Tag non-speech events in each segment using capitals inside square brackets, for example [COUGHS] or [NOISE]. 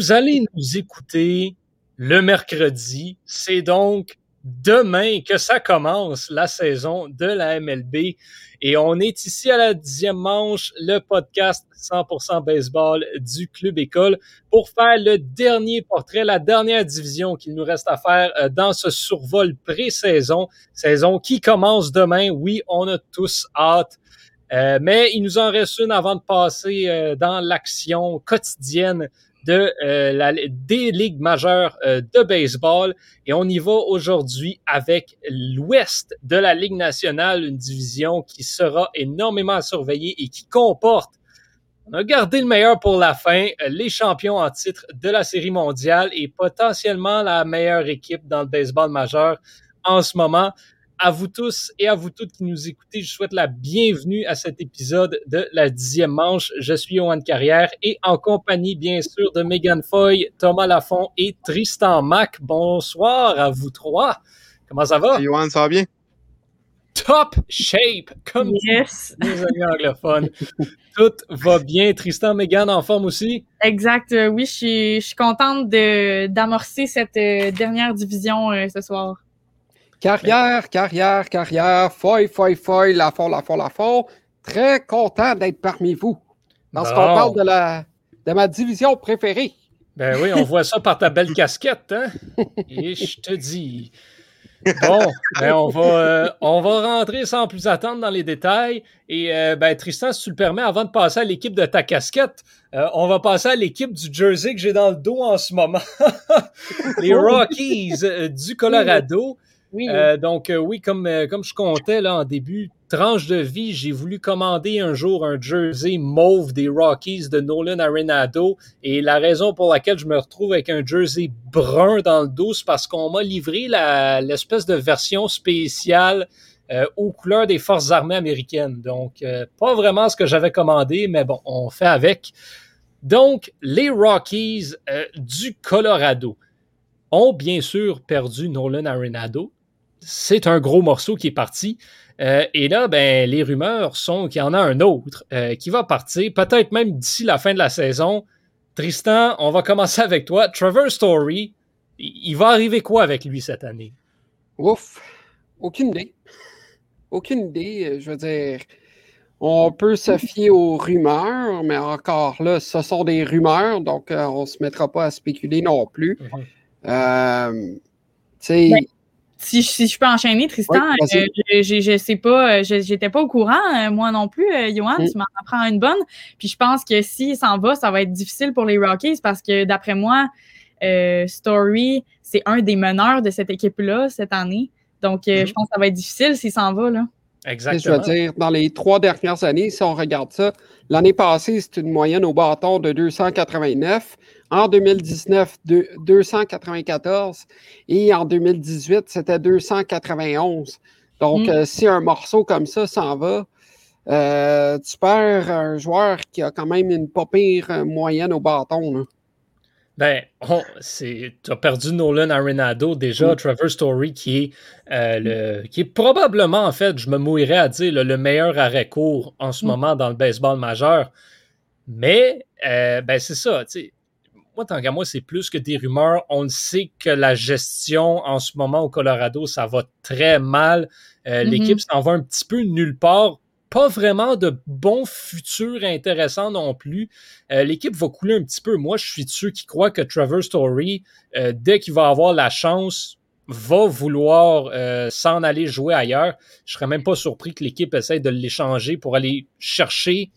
Vous allez nous écouter le mercredi. C'est donc demain que ça commence la saison de la MLB. Et on est ici à la dixième manche, le podcast 100% baseball du Club École pour faire le dernier portrait, la dernière division qu'il nous reste à faire euh, dans ce survol pré-saison, saison qui commence demain. Oui, on a tous hâte. Euh, mais il nous en reste une avant de passer euh, dans l'action quotidienne de euh, la, des ligues majeures euh, de baseball. Et on y va aujourd'hui avec l'ouest de la Ligue nationale, une division qui sera énormément à surveiller et qui comporte, on a gardé le meilleur pour la fin, euh, les champions en titre de la Série mondiale et potentiellement la meilleure équipe dans le baseball majeur en ce moment à vous tous et à vous toutes qui nous écoutez, je souhaite la bienvenue à cet épisode de la dixième manche. Je suis Yohan Carrière et en compagnie, bien sûr, de Megan Foy, Thomas Lafont et Tristan Mac. Bonsoir à vous trois. Comment ça va? Yohan, ça va bien? Top shape, comme yes. les amis anglophones. [LAUGHS] Tout va bien. Tristan, Megan, en forme aussi? Exact. Euh, oui, je suis, je suis contente d'amorcer cette euh, dernière division euh, ce soir. Carrière, carrière, carrière, foy, foy, foy, la fond, la fond, la fond. Très content d'être parmi vous. Parce qu'on parle de, la, de ma division préférée. Ben oui, on voit ça par ta belle casquette, hein? Et je te dis. Bon, ben on va, euh, on va rentrer sans plus attendre dans les détails. Et euh, ben Tristan, si tu le permets, avant de passer à l'équipe de ta casquette, euh, on va passer à l'équipe du jersey que j'ai dans le dos en ce moment. [LAUGHS] les Rockies du Colorado. Euh, donc, euh, oui, comme, euh, comme je comptais là, en début, tranche de vie, j'ai voulu commander un jour un jersey mauve des Rockies de Nolan Arenado. Et la raison pour laquelle je me retrouve avec un jersey brun dans le dos, c'est parce qu'on m'a livré l'espèce de version spéciale aux couleurs des forces armées américaines. Donc, pas vraiment ce que j'avais commandé, mais bon, on fait avec. Donc, les Rockies du Colorado ont bien sûr perdu Nolan Arenado, c'est un gros morceau qui est parti. Euh, et là, ben, les rumeurs sont qu'il y en a un autre euh, qui va partir, peut-être même d'ici la fin de la saison. Tristan, on va commencer avec toi. Trevor Story, il va arriver quoi avec lui cette année? Ouf, aucune idée. Aucune idée. Je veux dire, on peut se fier aux rumeurs, mais encore là, ce sont des rumeurs, donc euh, on ne se mettra pas à spéculer non plus. Mm -hmm. euh, tu ben, si, si, je peux enchaîner, Tristan, oui, euh, je, je, sais pas, j'étais pas au courant, euh, moi non plus, euh, Johan, mm. tu m'en apprends une bonne. Puis je pense que s'il s'en va, ça va être difficile pour les Rockies parce que d'après moi, euh, Story, c'est un des meneurs de cette équipe-là cette année. Donc mm. je pense que ça va être difficile s'il s'en va. Là. Exactement. Je veux dire, dans les trois dernières années, si on regarde ça, l'année passée, c'est une moyenne au bâton de 289. En 2019, 294 et en 2018, c'était 291. Donc, mm. euh, si un morceau comme ça s'en va, euh, tu perds un joueur qui a quand même une pas pire moyenne au bâton. Là. Ben, tu as perdu Nolan Arenado, déjà, mm. Trevor Story, qui est, euh, le, qui est probablement, en fait, je me mouillerais à dire, le, le meilleur arrêt court en ce mm. moment dans le baseball majeur. Mais, euh, ben, c'est ça, tu sais moi, tant qu'à moi, c'est plus que des rumeurs. On sait que la gestion en ce moment au Colorado, ça va très mal. Euh, mm -hmm. L'équipe s'en va un petit peu nulle part. Pas vraiment de bons futurs intéressants non plus. Euh, L'équipe va couler un petit peu. Moi, je suis de ceux qui croient que Trevor Story, euh, dès qu'il va avoir la chance, va vouloir euh, s'en aller jouer ailleurs. Je serais même pas surpris que l'équipe essaye de l'échanger pour aller chercher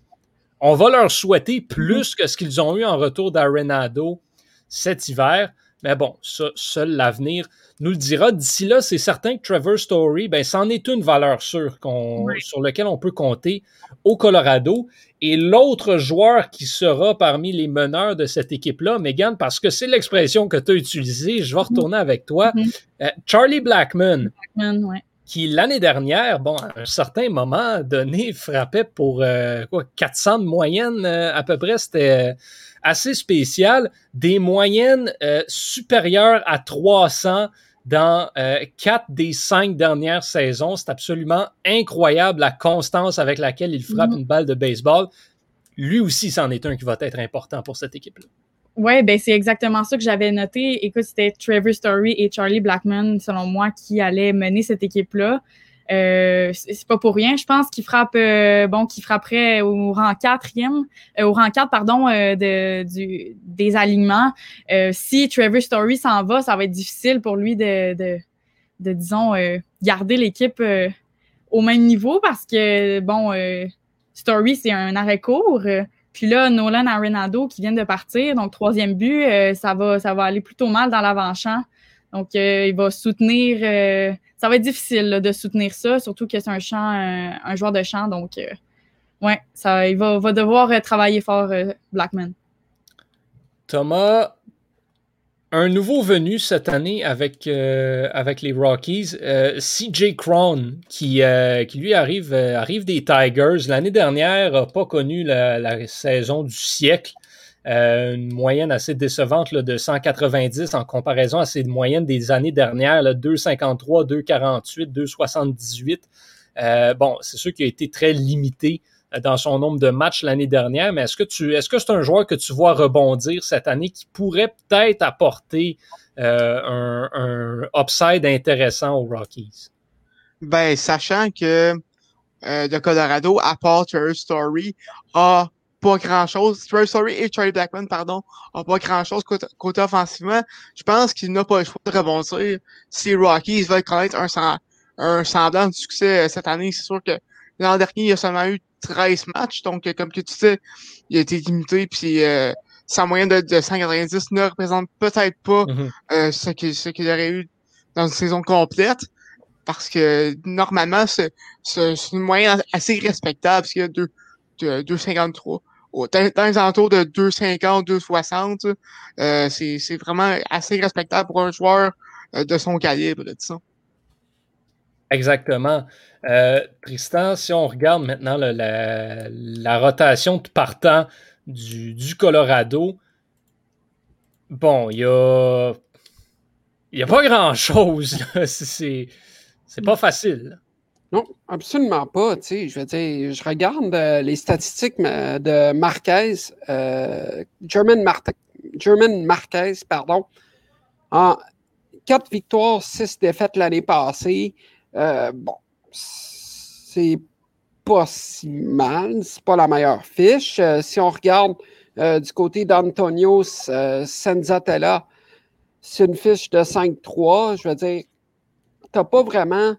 on va leur souhaiter plus que ce qu'ils ont eu en retour d'Arenado cet hiver. Mais bon, ça, seul l'avenir nous le dira. D'ici là, c'est certain que Trevor Story, ben, c'en est une valeur sûre oui. sur laquelle on peut compter au Colorado. Et l'autre joueur qui sera parmi les meneurs de cette équipe-là, Megan, parce que c'est l'expression que tu as utilisée, je vais retourner avec toi. Mm-hmm. Euh, Charlie Blackman. Blackman ouais qui l'année dernière, bon, à un certain moment donné, frappait pour euh, quoi, 400 de moyenne euh, à peu près. C'était euh, assez spécial. Des moyennes euh, supérieures à 300 dans quatre des cinq dernières saisons. C'est absolument incroyable la constance avec laquelle il frappe mm -hmm. une balle de baseball. Lui aussi, c'en est un qui va être important pour cette équipe-là. Ouais, ben c'est exactement ça que j'avais noté. Écoute, c'était Trevor Story et Charlie Blackman, selon moi, qui allaient mener cette équipe-là. Euh, c'est pas pour rien. Je pense qu'il frappe, euh, bon, qu'il frapperait au rang quatrième, euh, au rang 4, pardon, euh, de, du, des alignements. si Trevor Story s'en va, ça va être difficile pour lui de, de, de disons, garder l'équipe au même niveau parce que, bon, Story, c'est un arrêt court. Puis là, Nolan Arenado qui vient de partir, donc troisième but, ça va, ça va aller plutôt mal dans l'avant-champ. Donc, il va soutenir ça va être difficile de soutenir ça, surtout que c'est un un, joueur de champ. Donc, euh, ouais, ça, il va, devoir euh, travailler fort, euh, Blackman. Thomas, un nouveau venu cette année avec, avec les Rockies, CJ Cron, qui, qui lui arrive, arrive des Tigers. L'année dernière, n'a pas connu la, saison du siècle. Euh, une moyenne assez décevante de 190 en comparaison à ces moyennes des années dernières, 2,53, 2,48, 2,78. bon, c'est sûr qu'il a été très limité euh, dans son nombre de matchs l'année dernière, mais est-ce que tu est-ce que c'est un joueur que tu vois rebondir cette année qui pourrait peut-être apporter euh, un, upside intéressant aux Rockies? Ben, sachant que euh, le Colorado, à part Story, a pas grand-chose. Story et Charlie Blackman, pardon, ont pas grand-chose côté, offensivement. Je pense qu'il n'a pas le choix de rebondir si Rockies veulent connaître un, un semblant de succès euh, cette année. C'est sûr que l'an dernier, il a seulement eu 13 matchs, donc euh, comme tu sais, il a été limité, puis euh, sa moyenne de, de 190 ne représente peut-être pas mm-hmm. euh, ce qu'il ce aurait eu dans une saison complète. Parce que normalement, c'est une moyenne assez respectable, parce qu'il y a deux, 2,53 dans les alentours de 2,50, 2,60. Euh, c'est vraiment assez respectable pour un joueur euh, de son calibre, disons. Exactement. Euh, Tristan, si on regarde maintenant la, rotation de partant du, Colorado, bon, il y a. N'y a pas grand-chose. [LAUGHS] C'est pas facile. Non, absolument pas. Je regarde euh, les statistiques de Marquez, euh, German, Marquez, pardon. En quatre victoires, six défaites l'année passée. Euh, bon, c'est pas si mal, c'est pas la meilleure fiche. si on regarde du côté d'Antonio Senzatella, c'est une fiche de 5-3. Je veux dire, t'as pas vraiment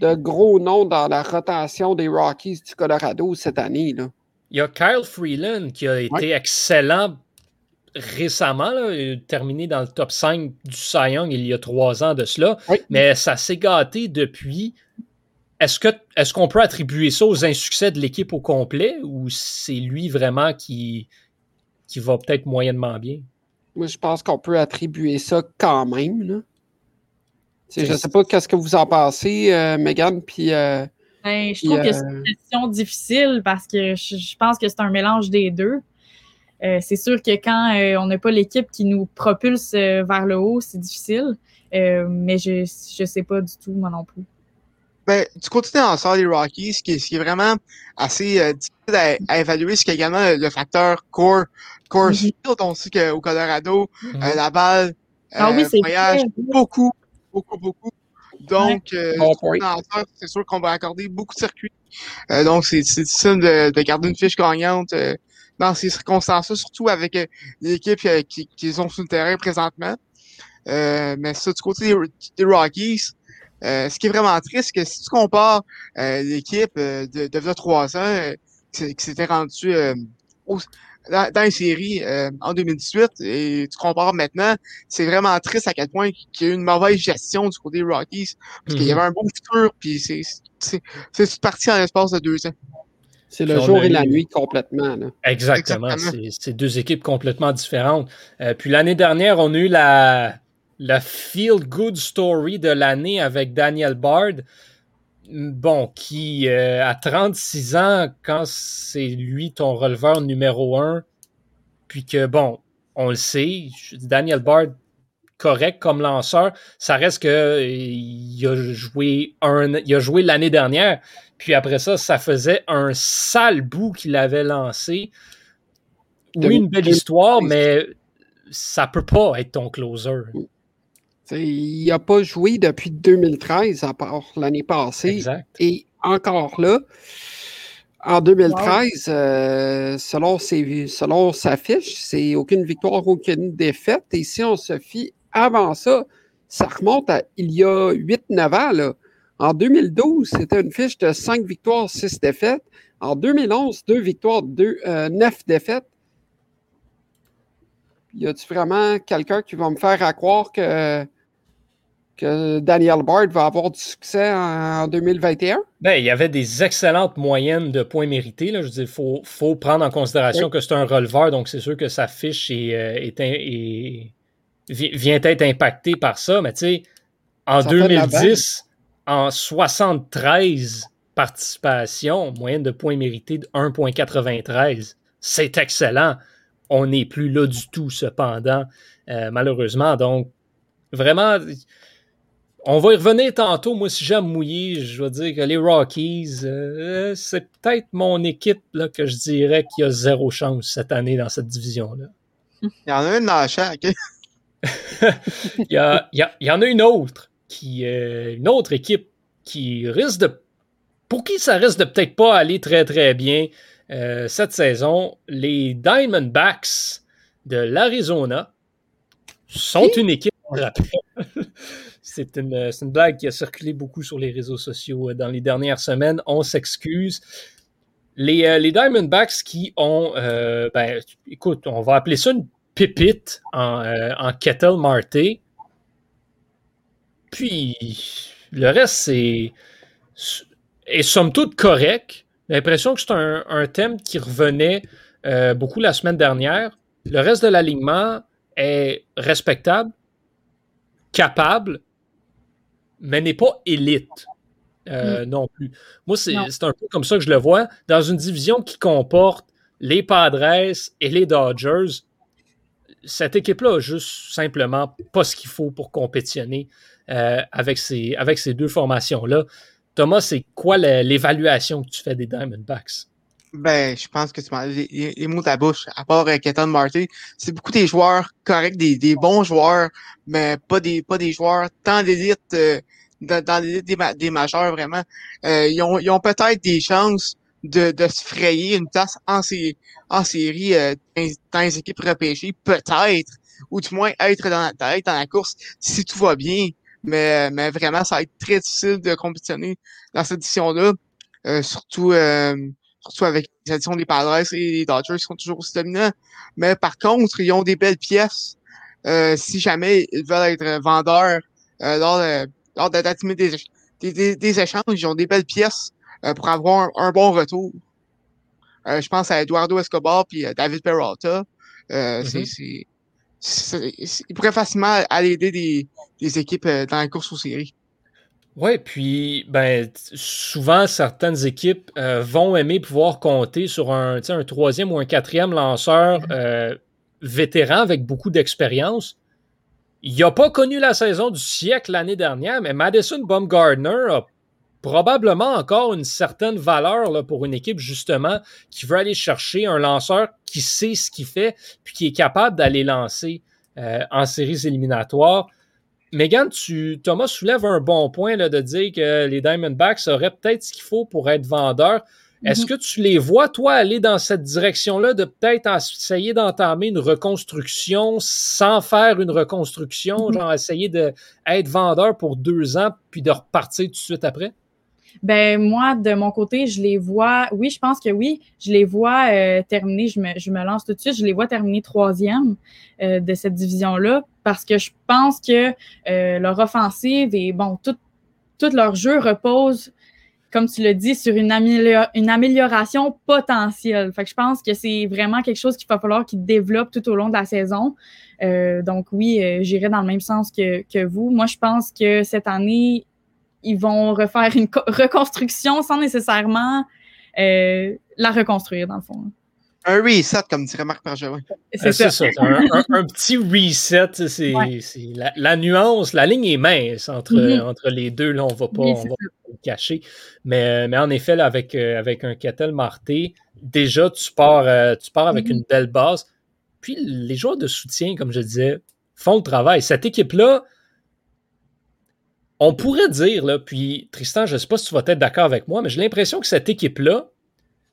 de gros noms dans la rotation des Rockies du Colorado cette année. Là. Il y a Kyle Freeland qui a été excellent récemment, terminé dans le top 5 du Cy Young il y a trois ans de cela, mais ça s'est gâté depuis. Est-ce que est-ce qu'on peut attribuer ça aux insuccès de l'équipe au complet ou c'est lui vraiment qui, qui va peut-être moyennement bien? Moi, je pense qu'on peut attribuer ça quand même. Là. Je ne sais pas qu'est-ce que vous en pensez, euh, Megan, puis. Euh, ben, je trouve que c'est une euh, question difficile parce que je, pense que c'est un mélange des deux. C'est sûr que quand on n'a pas l'équipe qui nous propulse vers le haut, c'est difficile. mais je ne sais pas du tout, moi non plus. Ben, du côté lanceurs des Rockies, ce qui est, ce qui est vraiment assez difficile à, évaluer, c'est également le facteur core, core mm On sait qu'au Colorado, mm-hmm. la balle ah, oui, voyage beaucoup beaucoup, beaucoup. Donc, euh, c'est sûr qu'on va accorder beaucoup de circuits. Euh, donc, c'est difficile de, de, garder une fiche gagnante euh, dans ces circonstances-là, surtout avec l'équipe qui, qui sont sur le terrain présentement. mais ça, du côté des, Rockies, ce qui est vraiment triste, c'est que si tu compares l'équipe de, de, trois ans qui s'était rendue au, dans, dans, les séries euh, en 2018 et tu compares maintenant, c'est vraiment triste à quel point il y a eu une mauvaise gestion du côté des Rockies parce qu'il y mhm. avait un bon futur puis c'est parti en l'espace de deux ans. C'est le jour et la nuit complètement. Là. Exactement. C'est deux équipes complètement différentes. Euh, puis l'année dernière, on a eu la, la feel good story de l'année avec Daniel Bard bon, qui euh, à 36 ans, quand c'est lui ton releveur numéro un, puis que, bon, on le sait, Daniel Bard, correct comme lanceur, ça reste que il a joué un, il a joué l'année dernière, puis après ça, ça faisait un sale bout qu'il avait lancé. Oui, une belle histoire, mais ça peut pas être ton closer. il n'a pas joué depuis 2013, à part l'année passée. Exact. Et encore là, en 2013, euh, selon, selon sa fiche, c'est aucune victoire, aucune défaite. Et si on se fie avant ça, ça remonte à il y a 8-9 ans. Là. En 2012, c'était une fiche de 5 victoires, 6 défaites. En 2011, 2 victoires, 2, 9 défaites. Y a-t-il vraiment quelqu'un qui va me faire croire que que Daniel Bard va avoir du succès en 2021? Ben, il y avait des excellentes moyennes de points mérités. Là. Je veux dire, il faut, faut, prendre en considération que c'est un releveur, donc c'est sûr que sa fiche est, euh, vient être impactée par ça. Mais tu sais, en 2010, en 73 participations, moyenne de points mérités de 1,93. C'est excellent. On n'est plus là du tout, cependant, euh, malheureusement. Donc, vraiment, on va y revenir tantôt. Moi, si j'aime mouiller, je vais dire que les Rockies, euh, c'est peut-être mon équipe là, que je dirais qui a zéro chance cette année dans cette division-là. Il y en a une dans chaque. [LAUGHS] il, y a, il, y en a une autre, qui, euh, une autre équipe qui risque de. Pour qui ça risque de peut-être pas aller très très bien euh, cette saison, les Diamondbacks de l'Arizona sont une équipe, [LAUGHS] C'est une, une, blague qui a circulé beaucoup sur les réseaux sociaux euh, dans les dernières semaines. On s'excuse. Les, les, Diamondbacks qui ont, euh, ben, écoute, on va appeler ça une pépite en, en Kettle Marté. Puis, le reste, c'est. est somme toute correct. J'ai l'impression que c'est un, un, thème qui revenait beaucoup la semaine dernière. Le reste de l'alignement est respectable, capable, mais n'est pas élite. Euh, mm. non plus. Moi, c'est un peu comme ça que je le vois. Dans une division qui comporte les Padres et les Dodgers, cette équipe-là a juste simplement pas ce qu'il faut pour compétitionner euh, avec, ces, avec ces deux formations-là. Thomas, c'est quoi l'évaluation que tu fais des Diamondbacks? Ben, je pense que tu les, les, mots de ta bouche. À part euh, Ketan Marty, c'est beaucoup des joueurs corrects, des, des, bons joueurs, mais pas des pas des joueurs tant d'élite euh, dans, l'élite des, des, majeurs vraiment. Euh, ils ont, ils ont peut-être des chances de, de se frayer une place en, en série euh, dans, les équipes repêchées, peut-être, ou du moins être dans la, être dans la course si tout va bien. Mais, mais vraiment, ça va être très difficile de compétitionner dans cette édition-là. Euh, surtout euh, surtout avec les additions des Padres et les Dodgers qui sont toujours aussi dominants. Mais par contre, ils ont des belles pièces. Euh, si jamais ils veulent être vendeurs euh, lors de, lors de des, des, des, échanges, ils ont des belles pièces pour avoir un, bon retour. Euh, je pense à Eduardo Escobar puis David Peralta. Mm-hmm. c'est, ils pourraient facilement aller aider des, des équipes dans la course aux séries. Oui, puis ben, souvent, certaines équipes euh, vont aimer pouvoir compter sur un, un troisième ou un quatrième lanceur euh, vétéran avec beaucoup d'expérience. Il n'a pas connu la saison du siècle l'année dernière, mais Madison Baumgardner a probablement encore une certaine valeur là, pour une équipe, justement, qui veut aller chercher un lanceur qui sait ce qu'il fait, puis qui est capable d'aller lancer euh, en séries éliminatoires. Megan, tu, Thomas soulève un bon point là, de dire que les Diamondbacks auraient peut-être ce qu'il faut pour être vendeurs. Est-ce mhm. que tu les vois, toi, aller dans cette direction-là, de peut-être essayer d'entamer une reconstruction sans faire une reconstruction, mhm. genre essayer d'être vendeur pour deux ans, puis de repartir tout de suite après? Ben moi, de mon côté, je les vois. Oui, je pense que oui, je les vois euh, terminer. Je me, je me lance tout de suite. Je les vois terminer troisième euh, de cette division-là parce que je pense que euh, leur offensive et bon, tout, tout leur jeu repose, comme tu l'as dit, sur une, une amélioration potentielle. Fait que je pense que c'est vraiment quelque chose qu'il va falloir qu'ils développent tout au long de la saison. donc oui, j'irai dans le même sens que, que vous. Moi, je pense que cette année, ils vont refaire une reconstruction sans nécessairement euh, la reconstruire, dans le fond. Un reset, comme dirait Marc Bergevin. C'est ça. Un, petit reset, c'est la, nuance, la ligne est mince entre, mm-hmm. entre les deux. Là, on ne va pas, le cacher. Mais, mais en effet, avec, euh, avec un Kettle Marté, déjà, tu pars, euh, tu pars avec mm-hmm. une belle base. puis les joueurs de soutien, comme je disais, font le travail. Cette équipe-là, on pourrait dire, là, puis Tristan, je ne sais pas si tu vas être d'accord avec moi, mais j'ai l'impression que cette équipe-là,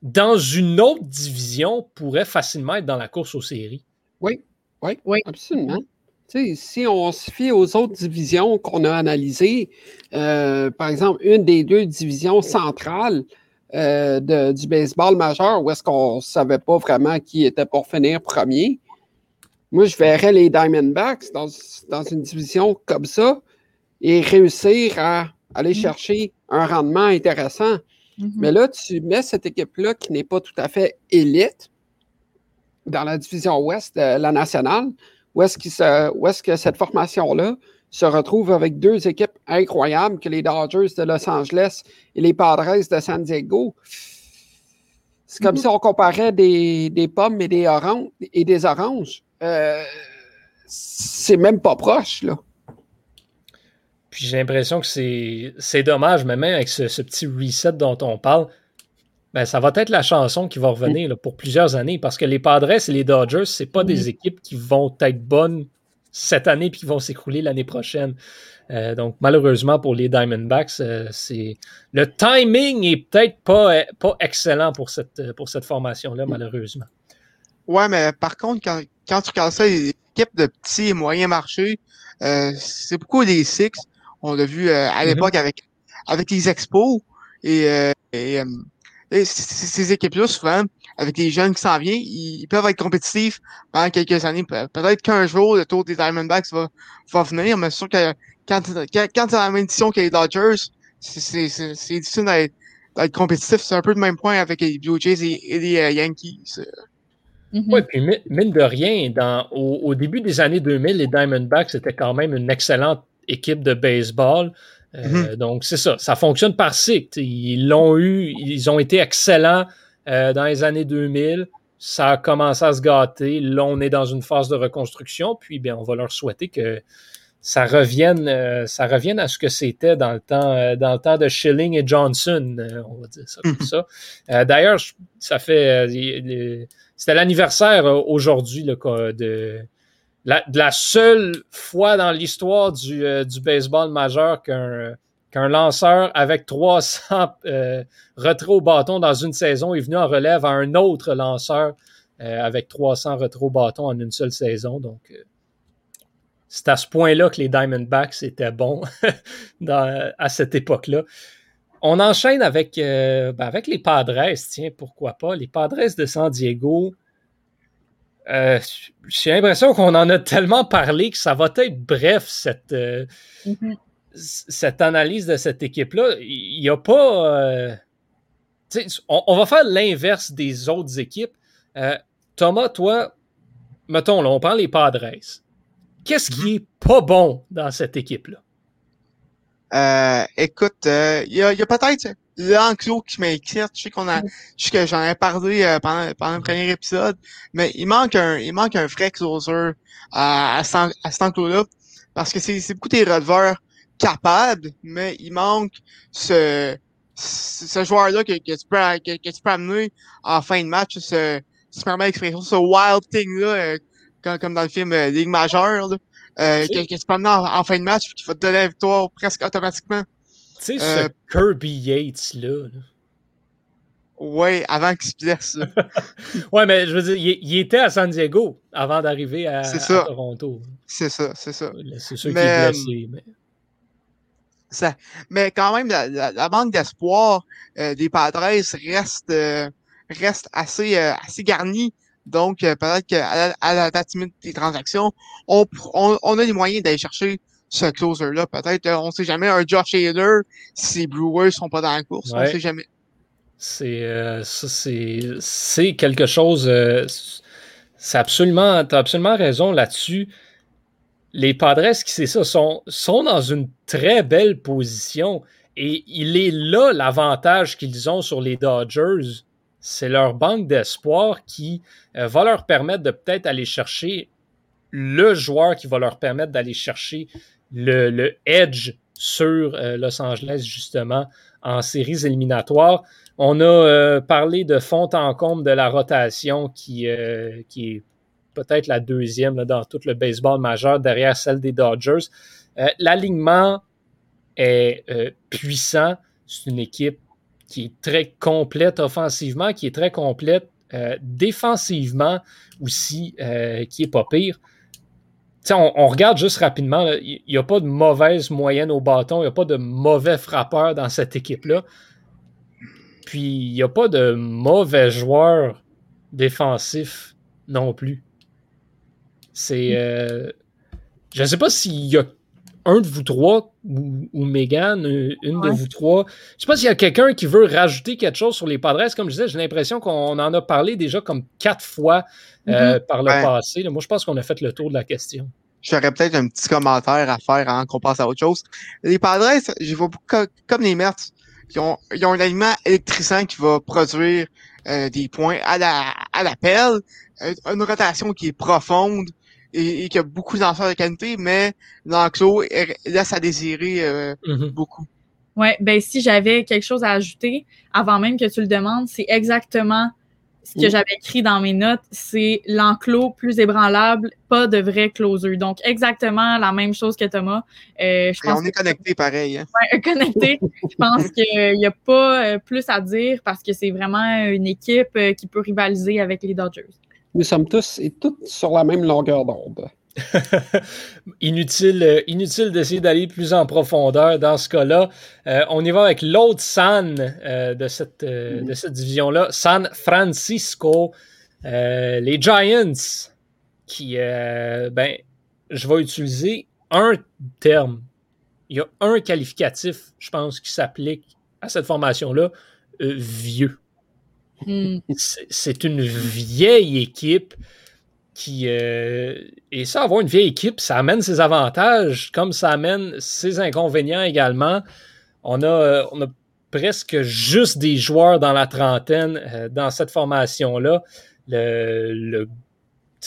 dans une autre division, pourrait facilement être dans la course aux séries. Oui, oui, oui. absolument. si on se fie aux autres divisions qu'on a analysées, euh, par exemple, une des deux divisions centrales euh, du baseball majeur, où est-ce qu'on ne savait pas vraiment qui était pour finir premier, moi, je verrais les Diamondbacks dans, dans une division comme ça et réussir à aller mm-hmm. chercher un rendement intéressant. Mm-hmm. Mais là, tu mets cette équipe-là qui n'est pas tout à fait élite dans la division ouest de la nationale, où est-ce, est que cette formation-là se retrouve avec deux équipes incroyables que les Dodgers de Los Angeles et les Padres de San Diego. C'est comme mm-hmm. si on comparait des, pommes et des oranges. Et des oranges. Euh, c'est même pas proche, là. Puis j'ai l'impression que c'est dommage, mais même avec ce, petit reset dont on parle, ben, ça va être la chanson qui va revenir pour plusieurs années parce que les Padres et les Dodgers, c'est pas des mm-hmm. équipes qui vont être bonnes cette année puis qui vont s'écrouler l'année prochaine. Euh, donc, malheureusement pour les Diamondbacks, euh, c'est le timing est peut-être pas, pas excellent pour cette, pour cette formation-là, malheureusement. Ouais, mais par contre, quand, quand tu ça, les équipes de petits et moyens marchés, euh, c'est beaucoup des Six. On l'a vu euh, à mm-hmm. l'époque avec avec les expos et, euh, euh, ces équipes-là, souvent, avec les jeunes qui s'en viennent, ils, peuvent être compétitifs pendant quelques années. Peut-être qu'un jour, le tour des Diamondbacks va, va venir, mais c'est sûr que quand, quand, quand tu la même édition que les Dodgers, c'est difficile d'être compétitif. C'est un peu le même point avec les Blue Jays et, les Yankees. Mm-hmm. Oui, puis mine de rien, dans, au, au, début des années 2000, les Diamondbacks étaient quand même une excellente équipe de baseball. Euh, mhm. Donc, c'est ça. Ça fonctionne par cycle. Ils l'ont eu, ils ont été excellents euh, dans les années 2000. Ça a commencé à se gâter. Là, on est dans une phase de reconstruction. Puis, bien, on va leur souhaiter que ça revienne, euh, ça revienne à ce que c'était dans le temps, dans le temps de Schilling et Johnson, on va dire ça comme mhm. ça. D'ailleurs, ça fait, c'était l'anniversaire aujourd'hui de la seule fois dans l'histoire du, euh, baseball majeur qu'un qu'un lanceur avec 300 euh, retraits au bâton dans une saison est venu en relève à un autre lanceur euh, avec 300 retraits au bâton en une seule saison. Donc, c'est à ce point-là que les Diamondbacks étaient bons [LAUGHS] à cette époque-là. On enchaîne avec, ben avec les Padres, tiens, pourquoi pas? Les Padres de San Diego, euh, j'ai l'impression qu'on en a tellement parlé que ça va être bref, cette, euh, mm-hmm. cette analyse de cette équipe-là. Il n'y a pas. Euh, on, va faire l'inverse des autres équipes. Thomas, toi, mettons, là, on prend les Padres. Qu'est-ce qui est pas bon dans cette équipe-là? écoute, il y a, a peut-être l'enclos qui m'inquiète. Je sais qu'on a, je sais que j'en ai parlé euh, pendant, pendant le premier épisode, mais il manque un, il manque un vrai closer à, à, cet, à cet enclos-là. Parce que c'est, c'est beaucoup des releveurs capables, mais il manque ce, ce joueur-là que, que, tu peux, que, tu peux amener en fin de match, ce, si tu permets l'expression, ce wild thing-là, euh, comme, comme dans le film euh, Ligue majeure, là, euh, que, que, tu peux amener en, fin de match, qui va te donner la victoire presque automatiquement. Tu sais, ce euh, Kirby Yates-là. Ouais, avant qu'il se blesse. [LAUGHS] ouais, mais je veux dire, il, était à San Diego avant d'arriver à, Toronto. C'est ça, c'est ça. C'est sûr qu'il est blessé. Mais... Ça, mais quand même, la, manque d'espoir euh, des Padres reste, euh, reste assez, assez garnie. Donc, peut-être qu'à la, la date des transactions, on, on, on a les moyens d'aller chercher ce closer-là. Peut-être, euh, on sait jamais, un Josh Hader, si les Brewers sont pas dans la course, on sait jamais. C'est euh, c'est quelque chose. Euh, c'est absolument, t'as absolument raison là-dessus. Les Padres, qui c'est ça, sont, sont dans une très belle position. Et il est là l'avantage qu'ils ont sur les Dodgers. C'est leur banque d'espoir qui va leur permettre de peut-être aller chercher le joueur qui va leur permettre d'aller chercher le, edge sur euh, Los Angeles, justement, en séries éliminatoires. On a euh, parlé de fond en comble de la rotation qui, euh, qui, est, peut-être la deuxième dans tout le baseball majeur derrière celle des Dodgers. L'alignement est puissant. C'est une équipe qui est très complète offensivement, qui est très complète défensivement aussi, qui est pas pire. On, on, regarde juste rapidement, il n'y a pas de mauvaise moyenne au bâton, il n'y a pas de mauvais frappeurs dans cette équipe-là. Puis il n'y a pas de mauvais joueurs défensifs non plus. C'est. Euh, je ne sais pas s'il y a un de vous trois ou, Megan, une de vous trois. Je sais pas s'il y a quelqu'un qui veut rajouter quelque chose sur les Padres. Comme je disais, j'ai l'impression qu'on en a parlé déjà comme quatre fois euh, mm-hmm. par le passé. Moi, je pense qu'on a fait le tour de la question. J'aurais peut-être un petit commentaire à faire avant qu'on passe à autre chose. Les Padres, je vois beaucoup comme les Mets. Ils ont, ils ont un aliment électrisant qui va produire euh, des points à la à l'appel, euh, une rotation qui est profonde et, qui a beaucoup d'enfants de qualité, mais l'enclos laisse à désirer euh, mm-hmm. beaucoup. Ouais, ben si j'avais quelque chose à ajouter avant même que tu le demandes, c'est exactement ce que j'avais écrit dans mes notes, c'est l'enclos plus ébranlable, pas de vrai closer. Donc, exactement la même chose que Thomas. Euh, je pense on est connecté pareil. Hein? Ouais, [LAUGHS] connecté. je pense qu'il n'y a pas euh, plus à dire parce que c'est vraiment une équipe euh, qui peut rivaliser avec les Dodgers. Nous sommes tous et toutes sur la même longueur d'onde. [LAUGHS] inutile euh, inutile d'essayer d'aller plus en profondeur dans ce cas-là. Euh, on y va avec l'autre San euh, de cette, de cette division-là, San Francisco. les Giants, qui, ben, je vais utiliser un terme. Il y a un qualificatif, je pense, qui s'applique à cette formation-là, vieux. [LAUGHS] Hmm. C'est une vieille équipe qui euh, et ça avoir une vieille équipe ça amène ses avantages comme ça amène ses inconvénients également on a euh, on a presque juste des joueurs dans la trentaine euh, dans cette formation là le, le,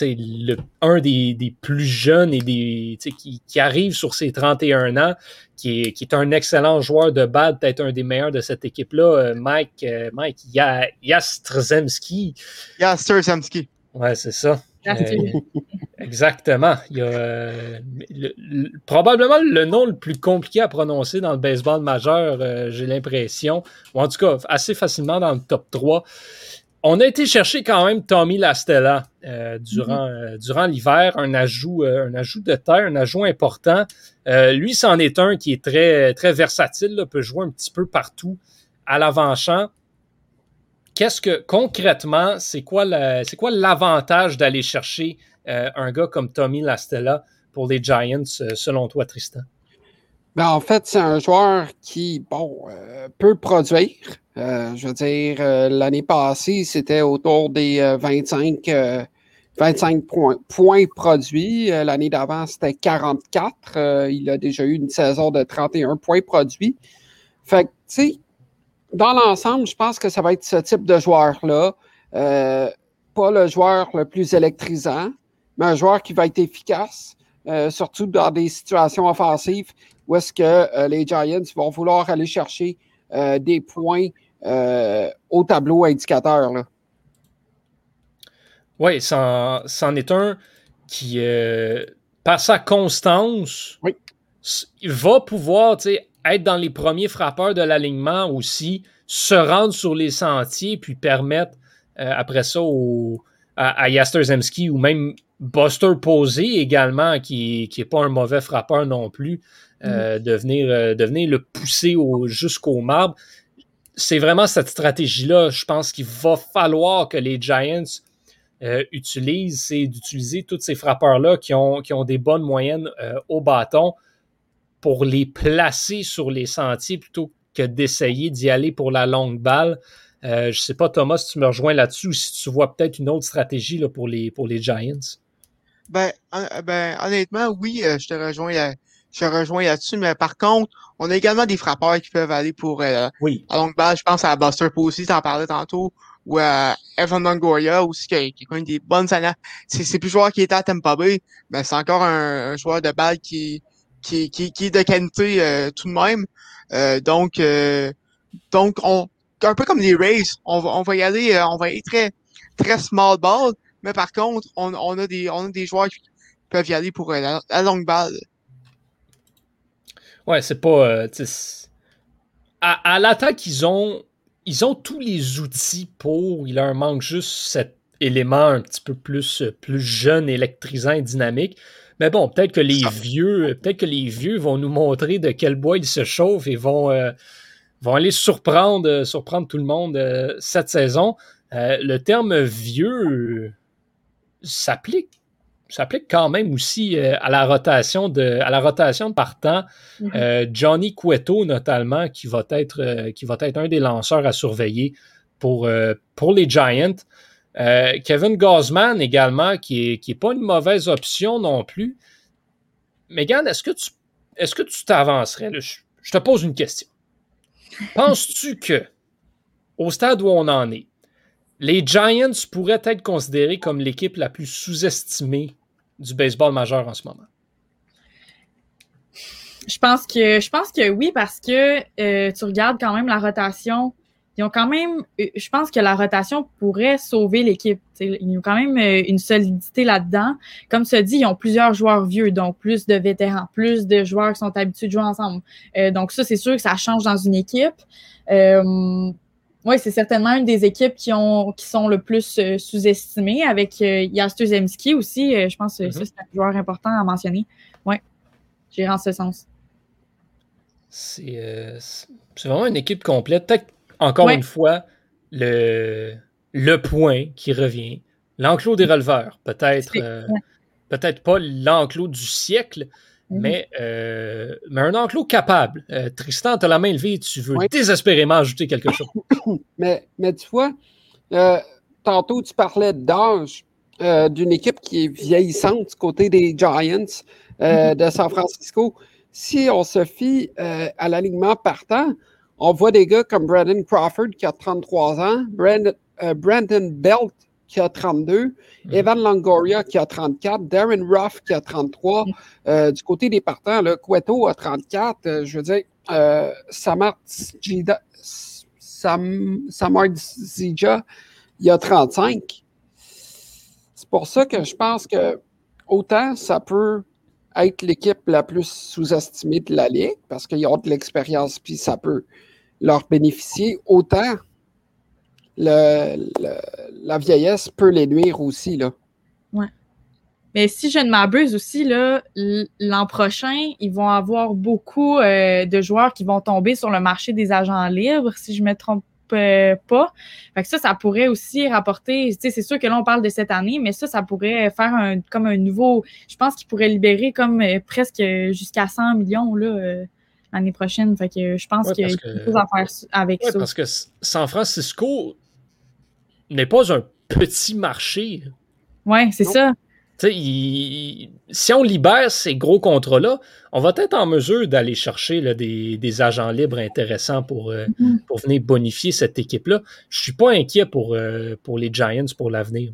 le un des, des, plus jeunes et des qui, qui arrive sur ses 31 ans qui est, qui est un excellent joueur de balle peut-être un des meilleurs de cette équipe là Mike Mike Jastrzemski Jastrzemski ouais c'est ça. Exactement. Il y a euh, probablement le nom le plus compliqué à prononcer dans le baseball majeur, euh, j'ai l'impression, ou en tout cas assez facilement dans le top 3. On a été chercher quand même Tommy Lastella euh, durant, mm-hmm. durant l'hiver, un ajout, un ajout de terre, un ajout important. lui, c'en est un qui est très, très versatile, peut jouer un petit peu partout à l'avant-champ qu'est-ce que concrètement, c'est quoi c'est quoi l'avantage d'aller chercher euh, un gars comme Tommy Lastella pour les Giants, euh, selon toi, Tristan? Ben, en fait, c'est un joueur qui, bon, euh, peut produire. Je veux dire, l'année passée, c'était autour des 25, 25 points, produits. l'année d'avant, c'était 44. il a déjà eu une saison de 31 points produits. Fait que, tu sais, dans l'ensemble, je pense que ça va être ce type de joueur-là. Euh, pas le joueur le plus électrisant, mais un joueur qui va être efficace, euh, surtout dans des situations offensives où est-ce que euh, les Giants vont vouloir aller chercher des points au tableau indicateur. Oui, c'en est un qui, par sa constance, oui. va pouvoir être dans les premiers frappeurs de l'alignement aussi, se rendre sur les sentiers, puis permettre euh, après ça à, à Zemski ou même Buster Posey également, qui n'est pas un mauvais frappeur non plus, euh, mm. de, venir, euh, de, venir, le pousser jusqu'au marbre. C'est vraiment cette stratégie-là, je pense qu'il va falloir que les Giants utilisent, c'est d'utiliser tous ces frappeurs-là qui ont, qui ont des bonnes moyennes au bâton pour les placer sur les sentiers plutôt que d'essayer d'y aller pour la longue balle. Euh, je ne sais pas, Thomas, si tu me rejoins là-dessus ou si tu vois peut-être une autre stratégie pour, les, Giants. Ben, ben honnêtement, oui, euh, je te rejoins je rejoins là-dessus, mais par contre, on a également des frappeurs qui peuvent aller pour euh, oui. la longue balle. Je pense à Buster Posey, tu en parlais tantôt, ou à Evan Longoria aussi, qui qui a des bonnes années. C'est plus joueur qui était à Tampa Bay, mais c'est encore un, joueur de balle qui, qui, qui, qui est de qualité euh, tout de même. Euh, donc, euh, donc on, un peu comme les Rays, on va, on va y aller, on va y aller très, très small ball, Mais par contre, on, on, a, des, on a des joueurs qui peuvent y aller pour la, longue balle. Ouais, c'est pas. Euh, à, à l'attaque, ils ont, ils ont tous les outils pour. Il leur manque juste cet élément un petit peu plus, plus jeune, électrisant et dynamique. Mais bon, peut-être que les vieux, peut-être que les vieux vont nous montrer de quel bois ils se chauffent et vont, euh, vont aller surprendre, surprendre tout le monde euh, cette saison. le terme vieux s'applique s'applique quand même aussi euh, à la rotation de à la rotation de partant. Mhm. Euh, Johnny Cueto notamment qui va être euh, qui va être un des lanceurs à surveiller pour, pour les Giants. Kevin Gosman également qui est, qui est pas une mauvaise option non plus. Megan, est-ce que tu est-ce que tu t'avancerais? Je, te pose une question. Penses-tu que au stade où on en est, les Giants pourraient être considérés comme l'équipe la plus sous-estimée du baseball majeur en ce moment? Je pense que je pense que oui parce que euh, tu regardes quand même la rotation. Ils ont quand même, euh, je pense que la rotation pourrait sauver l'équipe. Ils ont quand même euh, une solidité là-dedans. Comme as dit, ils ont plusieurs joueurs vieux, donc plus de vétérans, plus de joueurs qui sont habitués de jouer ensemble. donc ça, c'est sûr que ça change dans une équipe. Oui, c'est certainement une des équipes qui, ont, qui sont le plus euh, sous-estimées avec euh, Zemski aussi. Euh, je pense que ça, mm-hmm. c'est un joueur important à mentionner. Oui, j'irai en ce sens. Euh, c'est vraiment une équipe complète. Peut-être, encore une fois, le, le point qui revient. L'enclos des releveurs, peut-être peut-être pas l'enclos du siècle, Mhm. mais, euh, mais un enclos capable. Euh, Tristan, tu as la main levée, tu veux désespérément ajouter quelque chose. [COUGHS] mais, mais tu vois, euh, tantôt tu parlais d'âge d'une équipe qui est vieillissante du côté des Giants mhm. de San Francisco. Si on se fie à l'alignement partant, on voit des gars comme Brandon Crawford qui a 33 ans, Brandon, Brandon Belt qui a 32, mm. Evan Longoria qui a 34, Darren Ruff qui a 33. Mm. Euh, du côté des partants, là, Cueto a 34. Euh, je veux dire, euh, Samar Zija, il a 35. C'est pour ça que je pense que autant ça peut être l'équipe la plus sous-estimée de la Ligue, parce qu'ils ont de l'expérience, puis ça peut leur bénéficier, autant le, la vieillesse peut les nuire aussi. Là. Ouais. Mais si je ne m'abuse aussi, l'an prochain, ils vont avoir beaucoup euh, de joueurs qui vont tomber sur le marché des agents libres, si je ne me trompe euh, pas. Fait que ça, ça pourrait aussi rapporter, c'est sûr que là, on parle de cette année, mais ça, ça pourrait faire un, comme un nouveau, je pense qu'il pourrait libérer comme euh, presque jusqu'à 100 millions là, l'année prochaine. Fait que je pense qu'il y a quelque chose à faire avec ça. Parce que San Francisco, n'est pas un petit marché. Oui, c'est ça. si on libère ces gros contrats-là, on va être en mesure d'aller chercher des, agents libres intéressants pour, euh, mm-hmm. pour venir bonifier cette équipe-là. Je ne suis pas inquiet pour, euh, pour les Giants pour l'avenir.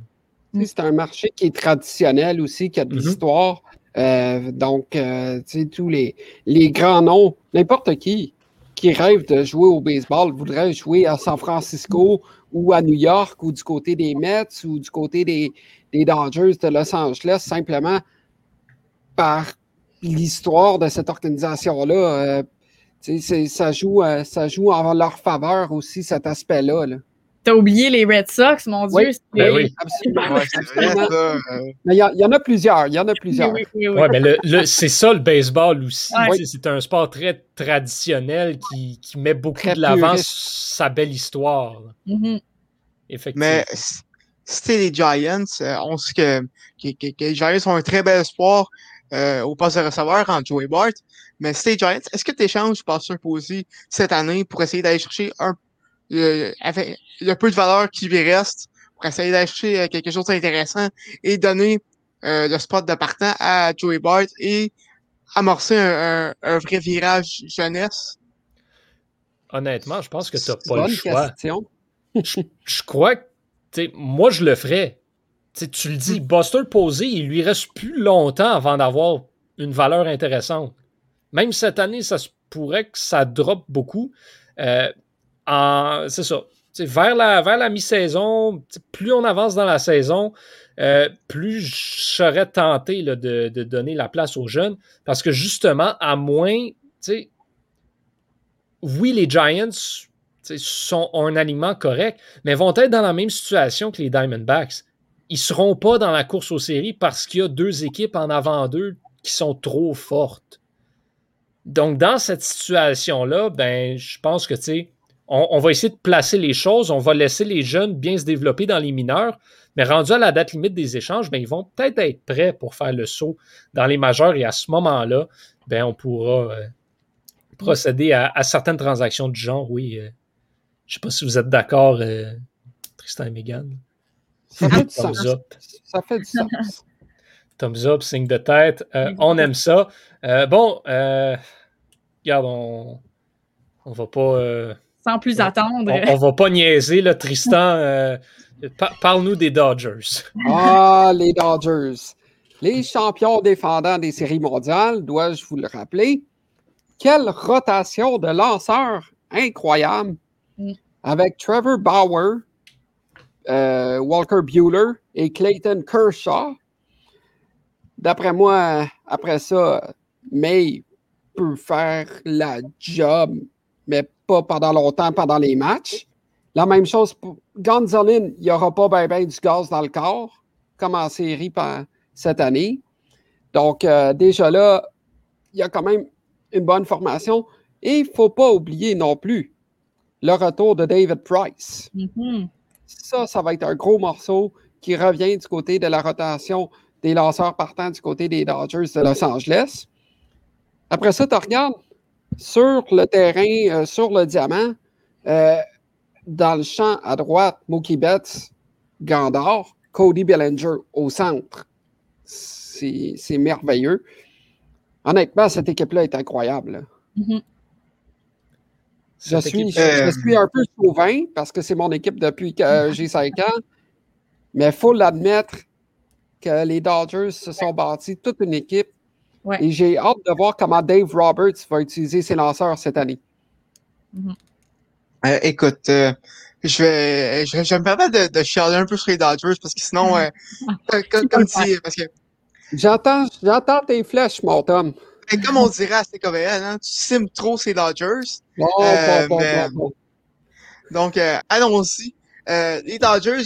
C'est un marché qui est traditionnel aussi, qui a de mm-hmm. l'histoire. Euh, donc, tous les, les grands noms, n'importe qui qui rêve de jouer au baseball voudrait jouer à San Francisco ou à New York ou du côté des Mets ou du côté des, des de Los Angeles, simplement par l'histoire de cette organisation-là. Euh, ça, joue, euh, ça joue en leur faveur aussi, cet aspect-là. Là. T'as oublié les Red Sox, mon Dieu. Ben oui, absolument. Mais il y, en a plusieurs. Il y en a plusieurs. Oui, mais c'est ça le baseball aussi. C'est un sport très traditionnel qui, qui met beaucoup de l'avant sa belle histoire. Mm-hmm. Effectivement. Mais c'était les Giants, euh, on sait que, les Giants ont un très bel espoir euh, au poste de receveur en Joey Bart. Mais c'était les Giants, est-ce que tu échanges Pasteur Posey cette année pour essayer d'aller chercher un le, peu de valeur qui lui reste pour essayer d'acheter euh, quelque chose d'intéressant et donner euh, le spot de partant à Joey Bart et amorcer un, vrai virage jeunesse? Honnêtement, je pense que tu n'as pas le choix. je, crois que moi, je le ferais. tu le dis, Buster Posey, il lui reste plus longtemps avant d'avoir une valeur intéressante. Même cette année, ça se pourrait que ça drop beaucoup. Euh, c'est ça. vers la, mi-saison, plus on avance dans la saison, euh, plus je serais tenté de, de, donner la place aux jeunes. Parce que justement, à moins, oui, les Giants sont, ont un alignement correct, mais vont être dans la même situation que les Diamondbacks. Ils ne seront pas dans la course aux séries parce qu'il y a deux équipes en avant d'eux qui sont trop fortes. Donc, dans cette situation-là, ben, je pense que, tu sais, on, va essayer de placer les choses, on va laisser les jeunes bien se développer dans les mineurs, mais rendu à la date limite des échanges, ben, ils vont peut-être être prêts pour faire le saut dans les majeurs et à ce moment-là, ben, on pourra euh, procéder à, certaines transactions du genre, oui. Euh, je ne sais pas si vous êtes d'accord, euh, Tristan et Megan. Ça fait du sens. Ça fait du sens. [LAUGHS] Thumbs up, signe de tête. on aime ça. bon, regarde, on, on va pas sans plus attendre. On, va pas niaiser, là, Tristan. Euh, parle-nous des Dodgers. Ah, les Dodgers. Les champions défendants des séries mondiales, dois-je vous le rappeler? Quelle rotation de lanceurs incroyable mm. avec Trevor Bauer, euh, Walker Bueller et Clayton Kershaw. D'après moi, après ça, May peut faire la job, mais pas pendant longtemps pendant les matchs. La même chose pour Gonzalez, il n'y aura pas bien du gaz dans le corps, comme en série cette année. Donc, euh, déjà là, il y a quand même une bonne formation. Et il ne faut pas oublier non plus le retour de David Price. Mm-hmm. Ça, ça va être un gros morceau qui revient du côté de la rotation des lanceurs partants du côté des Dodgers de Los Angeles. Après ça, tu regardes sur le terrain, euh, sur le diamant, euh, dans le champ à droite, Mookie Betts, Gandor, Cody Bellinger au centre. C'est merveilleux. Honnêtement, cette équipe-là est incroyable. Mm-hmm. je, suis, je, suis, un peu souverain parce que c'est mon équipe depuis que j'ai 5 ans. Mais il faut l'admettre que les Dodgers se sont bâtis toute une équipe et j'ai hâte de voir comment Dave Roberts va utiliser ses lanceurs cette année. Mm-hmm. Euh, écoute, euh, je, vais, je, vais me permettre de, de chialer un peu sur les Dodgers parce que sinon, euh, [LAUGHS] comme, comme dit, parce que. J'entends, j'entends tes flèches, mon Tom. comme on dirait à CKVL, hein, tu cimes trop ces Dodgers. Bon, bon, bon, bon, Donc, allons-y. les Dodgers,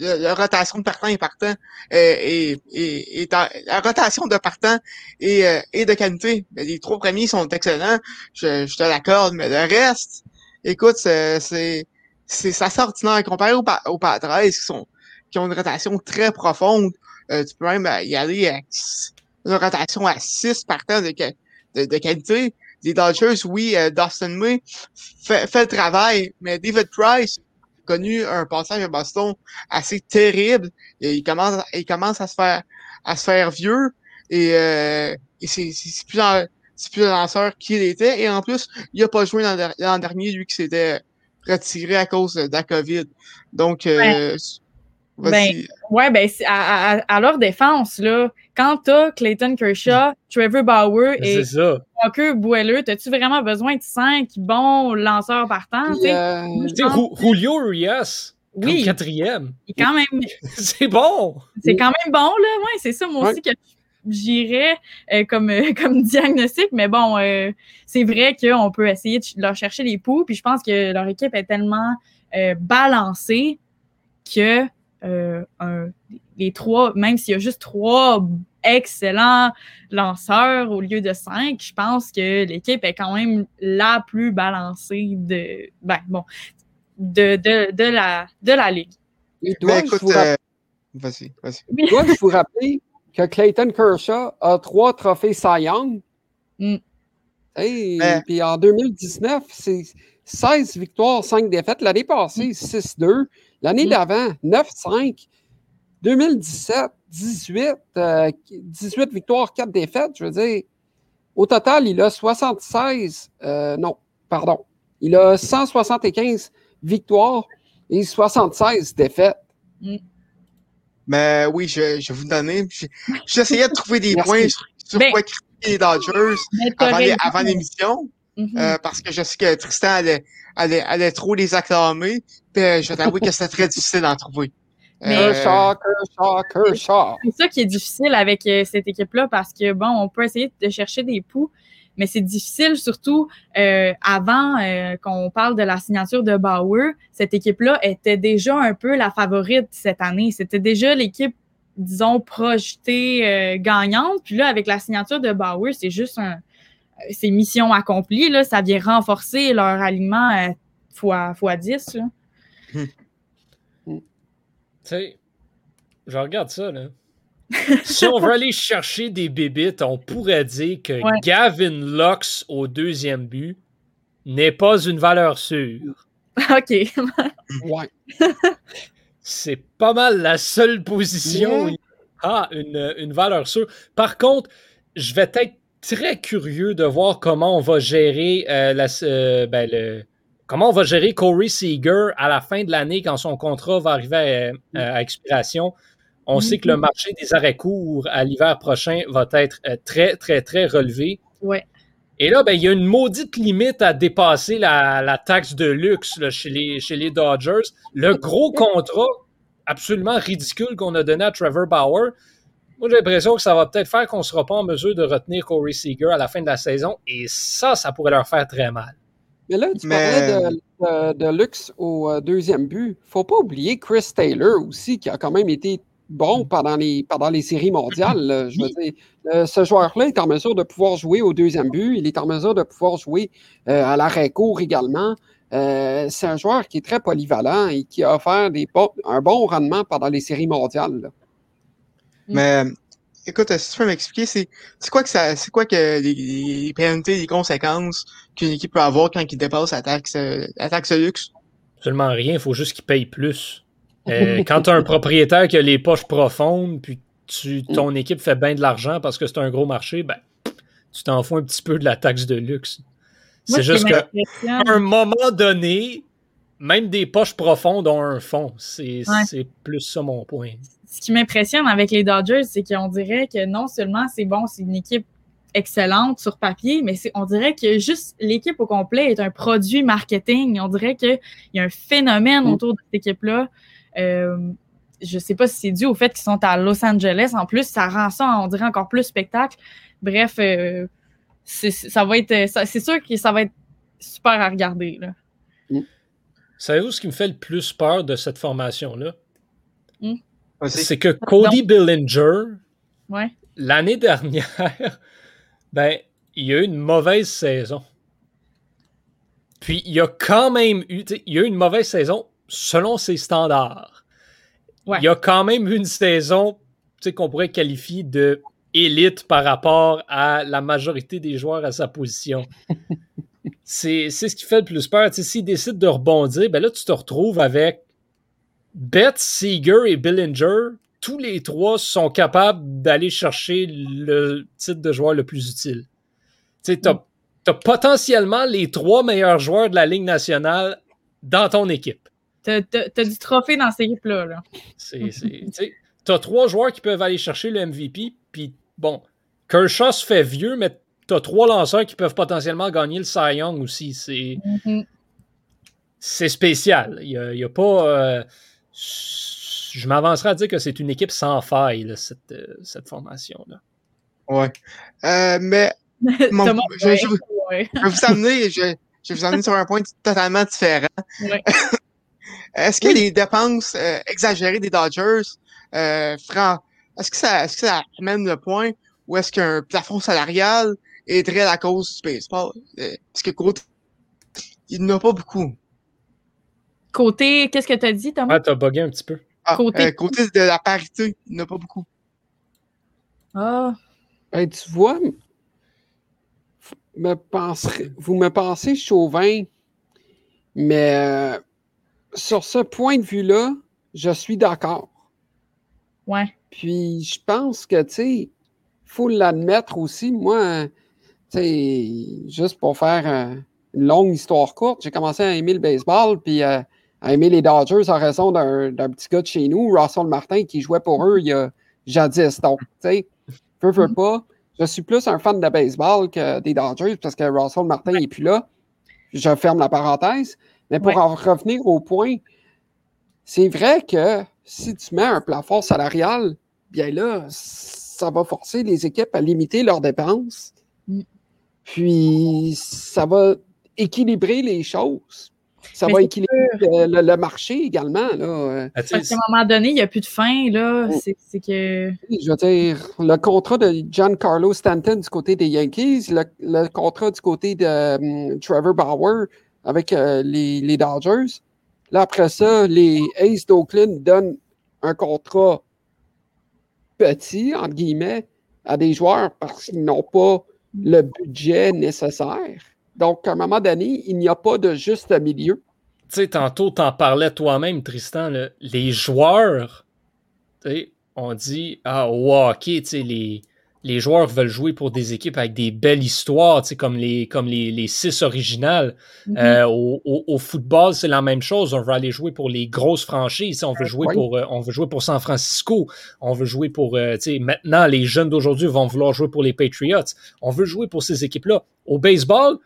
la, rotation de partant et partant et, et, la rotation de partant et, euh, de qualité. les trois premiers sont excellents, je, je te l'accorde, mais le reste, écoute, c'est c'est ça ordinaire comparé aux, aux Padres qui sont qui ont une rotation très profonde. Euh, tu peux même euh, y aller à une rotation à six partants de, de, de qualité. Les Dodgers, oui, Dustin May fait, fait le travail, mais David Price, connu un passage à Boston assez terrible. Et il commence, il commence à se faire, à se faire vieux. Et, euh, et c'est, plus, c'est plus un lanceur qu'il était. Et en plus, il a pas joué l'an dernier, lui, qui s'était retiré à cause de la COVID. Donc, euh, ben, ouais, ben, à, à, à, leur défense, là, quand t'as Clayton Kershaw, Trevor Bauer et Walker Bueller, t'as-tu vraiment besoin de cinq bons lanceurs partants? Euh, Julio Urias, oui, quatrième. Quand même. [LAUGHS] c'est bon. C'est quand même bon, là. Ouais, c'est ça, moi aussi, que j'irais euh, comme, euh, [LAUGHS] comme diagnostic. Mais bon, c'est vrai qu'on peut essayer de leur chercher les poux. Puis je pense que leur équipe est tellement balancée que euh, les trois, même s'il y a juste trois excellents lanceurs au lieu de cinq, je pense que l'équipe est quand même la plus balancée de, ben, bon, de, de, de, la, de la ligue. Et toi, je vous euh, vas-y, vas-y. Dois-je vous rappeler que Clayton Kershaw a trois trophées Cy Young? Mm. Et puis en 2019, c'est 16 victoires, 5 défaites. L'année passée, 6-2. L'année mm. d'avant, 9-5. 2017, 18, 18 victoires, 4 défaites. Je veux dire, au total, il a 76, euh, non, pardon, il a 175 victoires et 76 défaites. Mm. Mais oui, je, vais vous donner. J'essayais de trouver des points sur, sur ben, quoi critiquer les Dodgers avant l'émission. Mm-hmm. parce que je sais que Tristan allait, allait, allait trop les acclamer. Puis je vais t'avouer que c'était très difficile d'en trouver. Mais C'est ça qui est difficile avec cette équipe-là parce que, bon, on peut essayer de chercher des poux, mais c'est difficile surtout euh, avant euh, qu'on parle de la signature de Bauer. Cette équipe-là était déjà un peu la favorite cette année. C'était déjà l'équipe, disons, projetée euh, gagnante. Puis là, avec la signature de Bauer, c'est juste un, c'est mission accomplie. Là, ça vient renforcer leur alignement fois, fois 10. Là. Hmm. Tu sais, je regarde ça, là [LAUGHS] si on veut aller chercher des bébites, on pourrait dire que Gavin Lux au deuxième but n'est pas une valeur sûre. [LAUGHS] OK. [LAUGHS] ouais. C'est pas mal la seule position où il a une, valeur sûre. Par contre, je vais être très curieux de voir comment on va gérer euh, la, euh, ben, le, comment on va gérer Corey Seager à la fin de l'année quand son contrat va arriver à expiration. On sait que le marché des arrêts courts à l'hiver prochain va être euh, très, très, très relevé. Ouais. Et là, ben, il y a une maudite limite à dépasser la, taxe de luxe chez, les, chez les Dodgers. Le gros contrat absolument ridicule qu'on a donné à Trevor Bauer. Moi, j'ai l'impression que ça va peut-être faire qu'on ne sera pas en mesure de retenir Corey Seager à la fin de la saison. Et ça, ça pourrait leur faire très mal. Mais là, tu parlais de, de, luxe au euh, deuxième but. faut pas oublier Chris Taylor aussi, qui a quand même été bon pendant les, pendant les séries mondiales. je veux dire, euh, ce joueur-là est en mesure de pouvoir jouer au deuxième but. Il est en mesure de pouvoir jouer euh, à l'arrêt court également. Euh, c'est un joueur qui est très polyvalent et qui a offert des, un bon rendement pendant les séries mondiales. Mais écoute, si tu peux m'expliquer, c'est quoi que ça c'est quoi que les, pénalités, les conséquences qu'une équipe peut avoir quand il dépasse la taxe, la taxe luxe? Seulement rien, il faut juste qu'il paye plus. [LAUGHS] Euh, quand tu as un propriétaire qui a les poches profondes, puis tu, ton équipe fait bien de l'argent parce que c'est un gros marché, ben, tu t'en fous un petit peu de la taxe de luxe. C'est juste qu'à un moment donné, même des poches profondes ont un fond. C'est plus ça mon point. Ce qui m'impressionne avec les Dodgers, c'est qu'on dirait que non seulement c'est bon, c'est une équipe excellente sur papier, mais on dirait que juste l'équipe au complet est un produit marketing. On dirait qu'il y a un phénomène mm. autour de cette équipe-là. Euh, je sais pas si c'est dû au fait qu'ils sont à Los Angeles. En plus, ça rend ça, on dirait, encore plus spectacle. Bref, euh, ça va être. C'est sûr que ça va être super à regarder. Là. Savez-vous ce qui me fait le plus peur de cette formation-là? Mm. C'est que Cody Billinger, l'année dernière, [LAUGHS] ben, il a eu une mauvaise saison. Puis il a quand même eu, il a eu une mauvaise saison selon ses standards. Il y a quand même une saison qu'on pourrait qualifier de élite par rapport à la majorité des joueurs à sa position. [LAUGHS] c'est ce qui fait le plus peur. S'il décide de rebondir, ben là, tu te retrouves avec Betts, Seager et Billinger. Tous les trois sont capables d'aller chercher le titre de joueur le plus utile. Tu as, as potentiellement les trois meilleurs joueurs de la Ligue nationale dans ton équipe. T'as du trophée dans ces équipes-là. Là. T'as trois joueurs qui peuvent aller chercher le MVP, puis bon, Kershaw se fait vieux, mais t'as trois lanceurs qui peuvent potentiellement gagner le Cy Young aussi. C'est c'est spécial. Il n'y a, pas. Euh, je m'avancerai à dire que c'est une équipe sans faille, cette, euh, cette formation-là. Ouais. Euh, mais [LAUGHS] je, je, vais vous amener, je, je, vais vous amener sur un point totalement différent. Ouais. [LAUGHS] Est-ce que les dépenses euh, exagérées des Dodgers, euh, est-ce que, ça, est-ce que ça amène le point ou est-ce qu'un plafond salarial? Aiderait la cause du baseball? Euh, parce que côté, il n'y en a pas beaucoup. Côté, qu'est-ce que tu as dit, Thomas? Ah, t'as bugué un petit peu. Ah, côté... Euh, côté de la parité, il n'y en a pas beaucoup. Ah. tu vois, me vous me pensez chauvin, mais sur ce point de vue-là, je suis d'accord. Ouais. Puis je pense que, tu sais, il faut l'admettre aussi. Moi, juste pour faire euh, une longue histoire courte, j'ai commencé à aimer le baseball, puis euh, à aimer les Dodgers en raison d'un petit gars de chez nous, Russell Martin, qui jouait pour eux il y a jadis. Donc, tu sais, veux, veux pas, Je suis plus un fan de baseball que des Dodgers parce que Russell Martin n'est plus là. Je ferme la parenthèse. Mais pour en revenir au point, c'est vrai que si tu mets un plafond salarial, bien là, ça va forcer les équipes à limiter leurs dépenses. Mm. Puis ça va équilibrer les choses. Ça va équilibrer le, marché également. Là. Parce qu'à un moment donné, il n'y a plus de fin. Là. Oh. C'est, que... Je veux dire, le contrat de Giancarlo Stanton du côté des Yankees, le, contrat du côté de hum, Trevor Bauer avec euh, les, les, Dodgers. Là, après ça, les Aces d'Oakland donnent un contrat petit, entre guillemets, à des joueurs parce qu'ils n'ont pas le budget nécessaire. Donc, à un moment donné, il n'y a pas de juste milieu. Tu sais, tantôt, t'en parlais toi-même, Tristan, les joueurs, on dit, ah, au hockey, les, les joueurs veulent jouer pour des équipes avec des belles histoires, comme les, comme les, les six originales. Mm-hmm. Euh, au, au, football, c'est la même chose. On veut aller jouer pour les grosses franchises. On veut jouer pour, euh, on veut jouer pour San Francisco. On veut jouer pour, euh, maintenant, les jeunes d'aujourd'hui vont vouloir jouer pour les Patriots. On veut jouer pour ces équipes-là. Au baseball,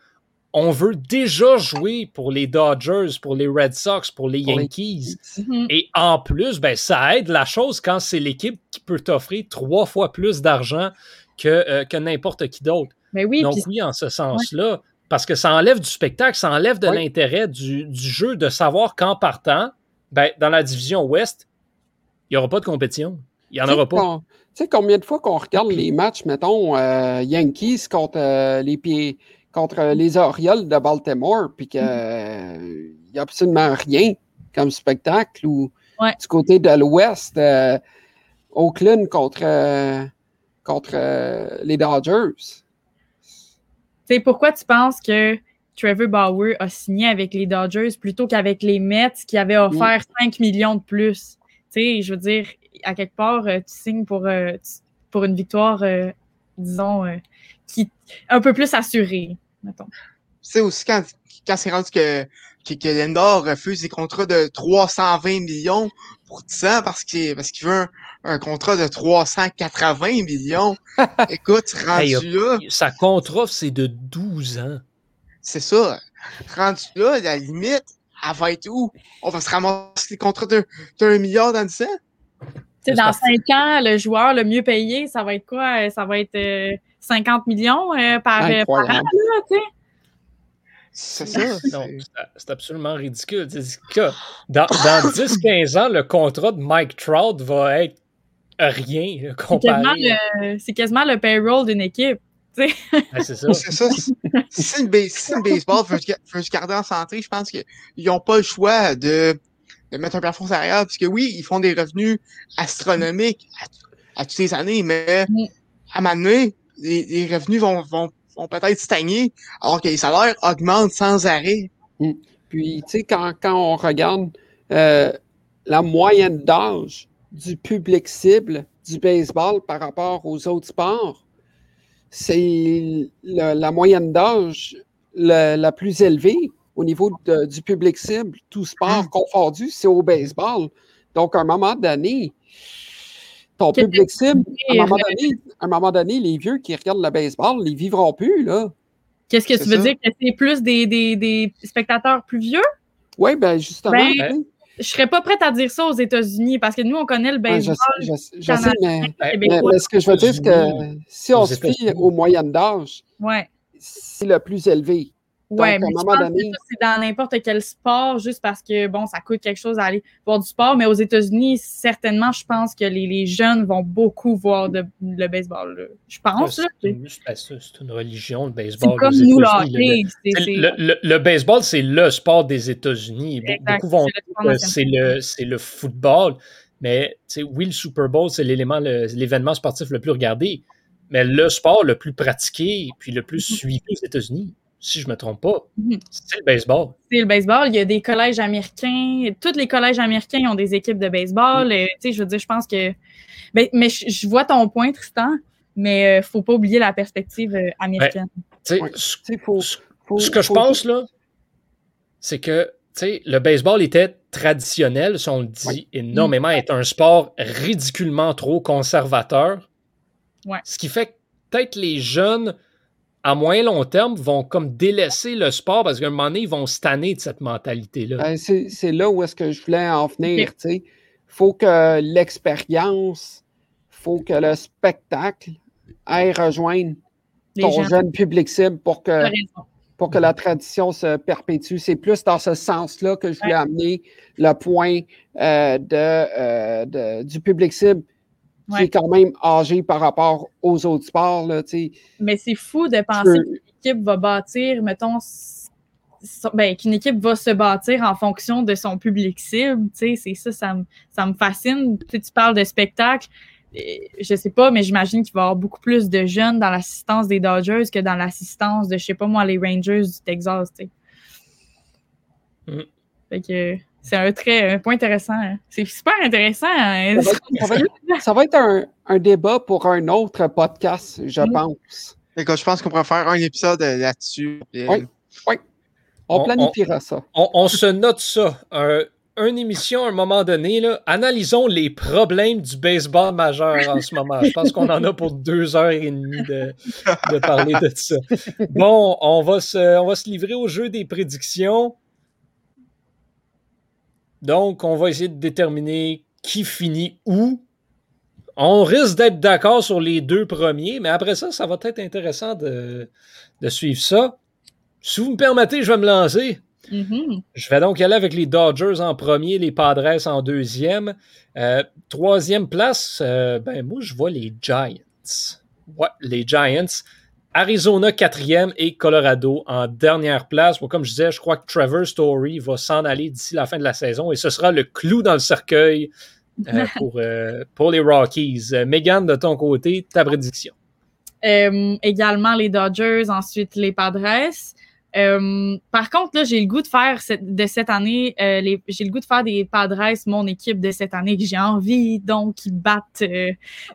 on veut déjà jouer pour les Dodgers, pour les Red Sox, pour les Yankees. Mm-hmm. Et en plus, ben, ça aide la chose quand c'est l'équipe qui peut t'offrir trois fois plus d'argent que, euh, que n'importe qui d'autre. Mais oui, Donc oui, en ce sens-là, parce que ça enlève du spectacle, ça enlève de l'intérêt du, jeu de savoir qu'en partant, ben, dans la division Ouest, il n'y aura pas de compétition. Il n'y en aura pas. Tu sais, combien de fois qu'on regarde les matchs, mettons, euh, Yankees contre euh, les pieds contre les Orioles de Baltimore, puis qu'il n'y a absolument rien comme spectacle, ou du côté de l'Ouest, euh, Oakland contre, euh, contre euh, les Dodgers. Pourquoi tu penses que Trevor Bauer a signé avec les Dodgers plutôt qu'avec les Mets qui avaient offert 5 mm. millions de plus? Sais, je veux dire, à quelque part, tu signes pour, pour une victoire, disons, qui un peu plus assurée. Tu sais aussi quand, quand c'est rendu que, que, que Lendor refuse des contrats de 320 millions pour 10 ans parce qu'il parce qu'il veut un, contrat de 380 millions. [LAUGHS] Écoute, rendu là. Sa contre c'est de 12 ans. C'est ça. Rendu là, la limite, elle va être où? On va se ramasser des contrats d'un milliard dans 10 ans? dans 5 ans, le joueur le mieux payé, ça va être quoi? Ça va être. Euh, 50 millions euh, par, euh, par, an, C'est ça. C'est absolument ridicule. Dans, dans 10-15 ans, le contrat de Mike Trout va être rien comparé. C'est quasiment, le payroll d'une équipe. c'est ça. C'est ça. Si le, baseball veut, se garder en santé, je pense qu'ils n'ont pas le choix de, de, mettre un plafond salarial. Parce que oui, ils font des revenus astronomiques à, toutes les années, mais mm. à un moment donné, les, revenus vont, vont, vont peut-être stagner, alors que les salaires augmentent sans arrêt. Mm. Puis, tu sais, quand, quand, on regarde euh, la moyenne d'âge du public cible du baseball par rapport aux autres sports, c'est la moyenne d'âge la, plus élevée au niveau du public cible, tout sport mm. confondu, c'est au baseball. Donc, à un moment donné, ton public cible, à un, moment donné, les vieux qui regardent le baseball, ils vivront plus, là. Qu'est-ce que tu veux dire? Que c'est plus des, des, des, spectateurs plus vieux? Oui, ben justement. Ben, je serais pas prête à dire ça aux États-Unis parce que nous, on connaît le baseball. je sais, je, sais mais, mais, ce que je veux dire, c'est que si on se fie aux moyennes d'âge, ouais. c'est le plus élevé. Oui, mais je pense que c'est dans n'importe quel sport, juste parce que, bon, ça coûte quelque chose d'aller voir du sport. Mais aux États-Unis, certainement, je pense que les, les, jeunes vont beaucoup voir de, le baseball. Je pense. C'est une, religion, le baseball. C'est comme nous, là. Le, le, baseball, c'est le sport des États-Unis. Beaucoup vont c'est le, le football. Mais oui, le Super Bowl, c'est l'élément, l'événement sportif le plus regardé. Mais le sport le plus pratiqué puis le plus mm-hmm. suivi aux États-Unis, si je ne me trompe pas, mhm. c'est le baseball. C'est le baseball. Il y a des collèges américains. Tous les collèges américains ont des équipes de baseball. Euh, tu sais, je veux dire, je pense que. Ben, mais je, vois ton point, Tristan, mais il euh, ne faut pas oublier la perspective euh, américaine. ce, que je pense, là, c'est que le baseball était traditionnel, si on le dit énormément, est un sport ridiculement trop conservateur. Ouais. Ce qui fait peut-être les jeunes, à moyen long terme, vont comme délaisser le sport parce qu'à un moment donné, ils vont se tanner de cette mentalité-là. Ben, c'est là où est-ce que je voulais en venir. Il faut que l'expérience, faut que le spectacle aille rejoindre ton jeune public cible pour que, pour que la tradition se perpétue. C'est plus dans ce sens-là que je voulais amener le point euh, euh, de, du public cible qui est quand même âgé par rapport aux autres sports. Là, Mais c'est fou de penser qu'une équipe va bâtir, mettons, ben, qu'une équipe va se bâtir en fonction de son public cible. C'est ça, ça me, ça me fascine. Tu, tu parles de spectacle. Je sais pas, mais j'imagine qu'il va y avoir beaucoup plus de jeunes dans l'assistance des Dodgers que dans l'assistance de, je sais pas moi, les Rangers du Texas. Mm. Fait que c'est un très un point intéressant. Hein. C'est super intéressant. Hein. Ça va, être, un, débat pour un autre podcast, je mm. pense. je pense qu'on pourrait faire un épisode euh, là-dessus. Oui, oui. On, planifiera ça. On, se note ça. une émission à un moment donné, là, analysons les problèmes du baseball majeur en ce moment. Je pense qu'on en a pour deux heures et demie de, de parler de ça. Bon, on va, se, on va se livrer au jeu des prédictions. Donc, on va essayer de déterminer qui finit où. On risque d'être d'accord sur les deux premiers, mais après ça, ça va être intéressant de, suivre ça. Si vous me permettez, je vais me lancer. Mm-hmm. Je vais donc aller avec les Dodgers en premier, les Padres en deuxième. Euh, troisième place, euh, ben moi, je vois les Giants. Ouais, les Giants. Arizona quatrième et Colorado en dernière place. comme je disais, je crois que Trevor Story va s'en aller d'ici la fin de la saison et ce sera le clou dans le cercueil euh, [LAUGHS] pour, euh, pour, les Rockies. Euh, Megan, de ton côté, ta prédiction? également les Dodgers, ensuite les Padres. par contre, là, j'ai le goût de faire de cette année, j'ai le goût de faire des Padres mon équipe de cette année que j'ai envie, donc qu'ils battent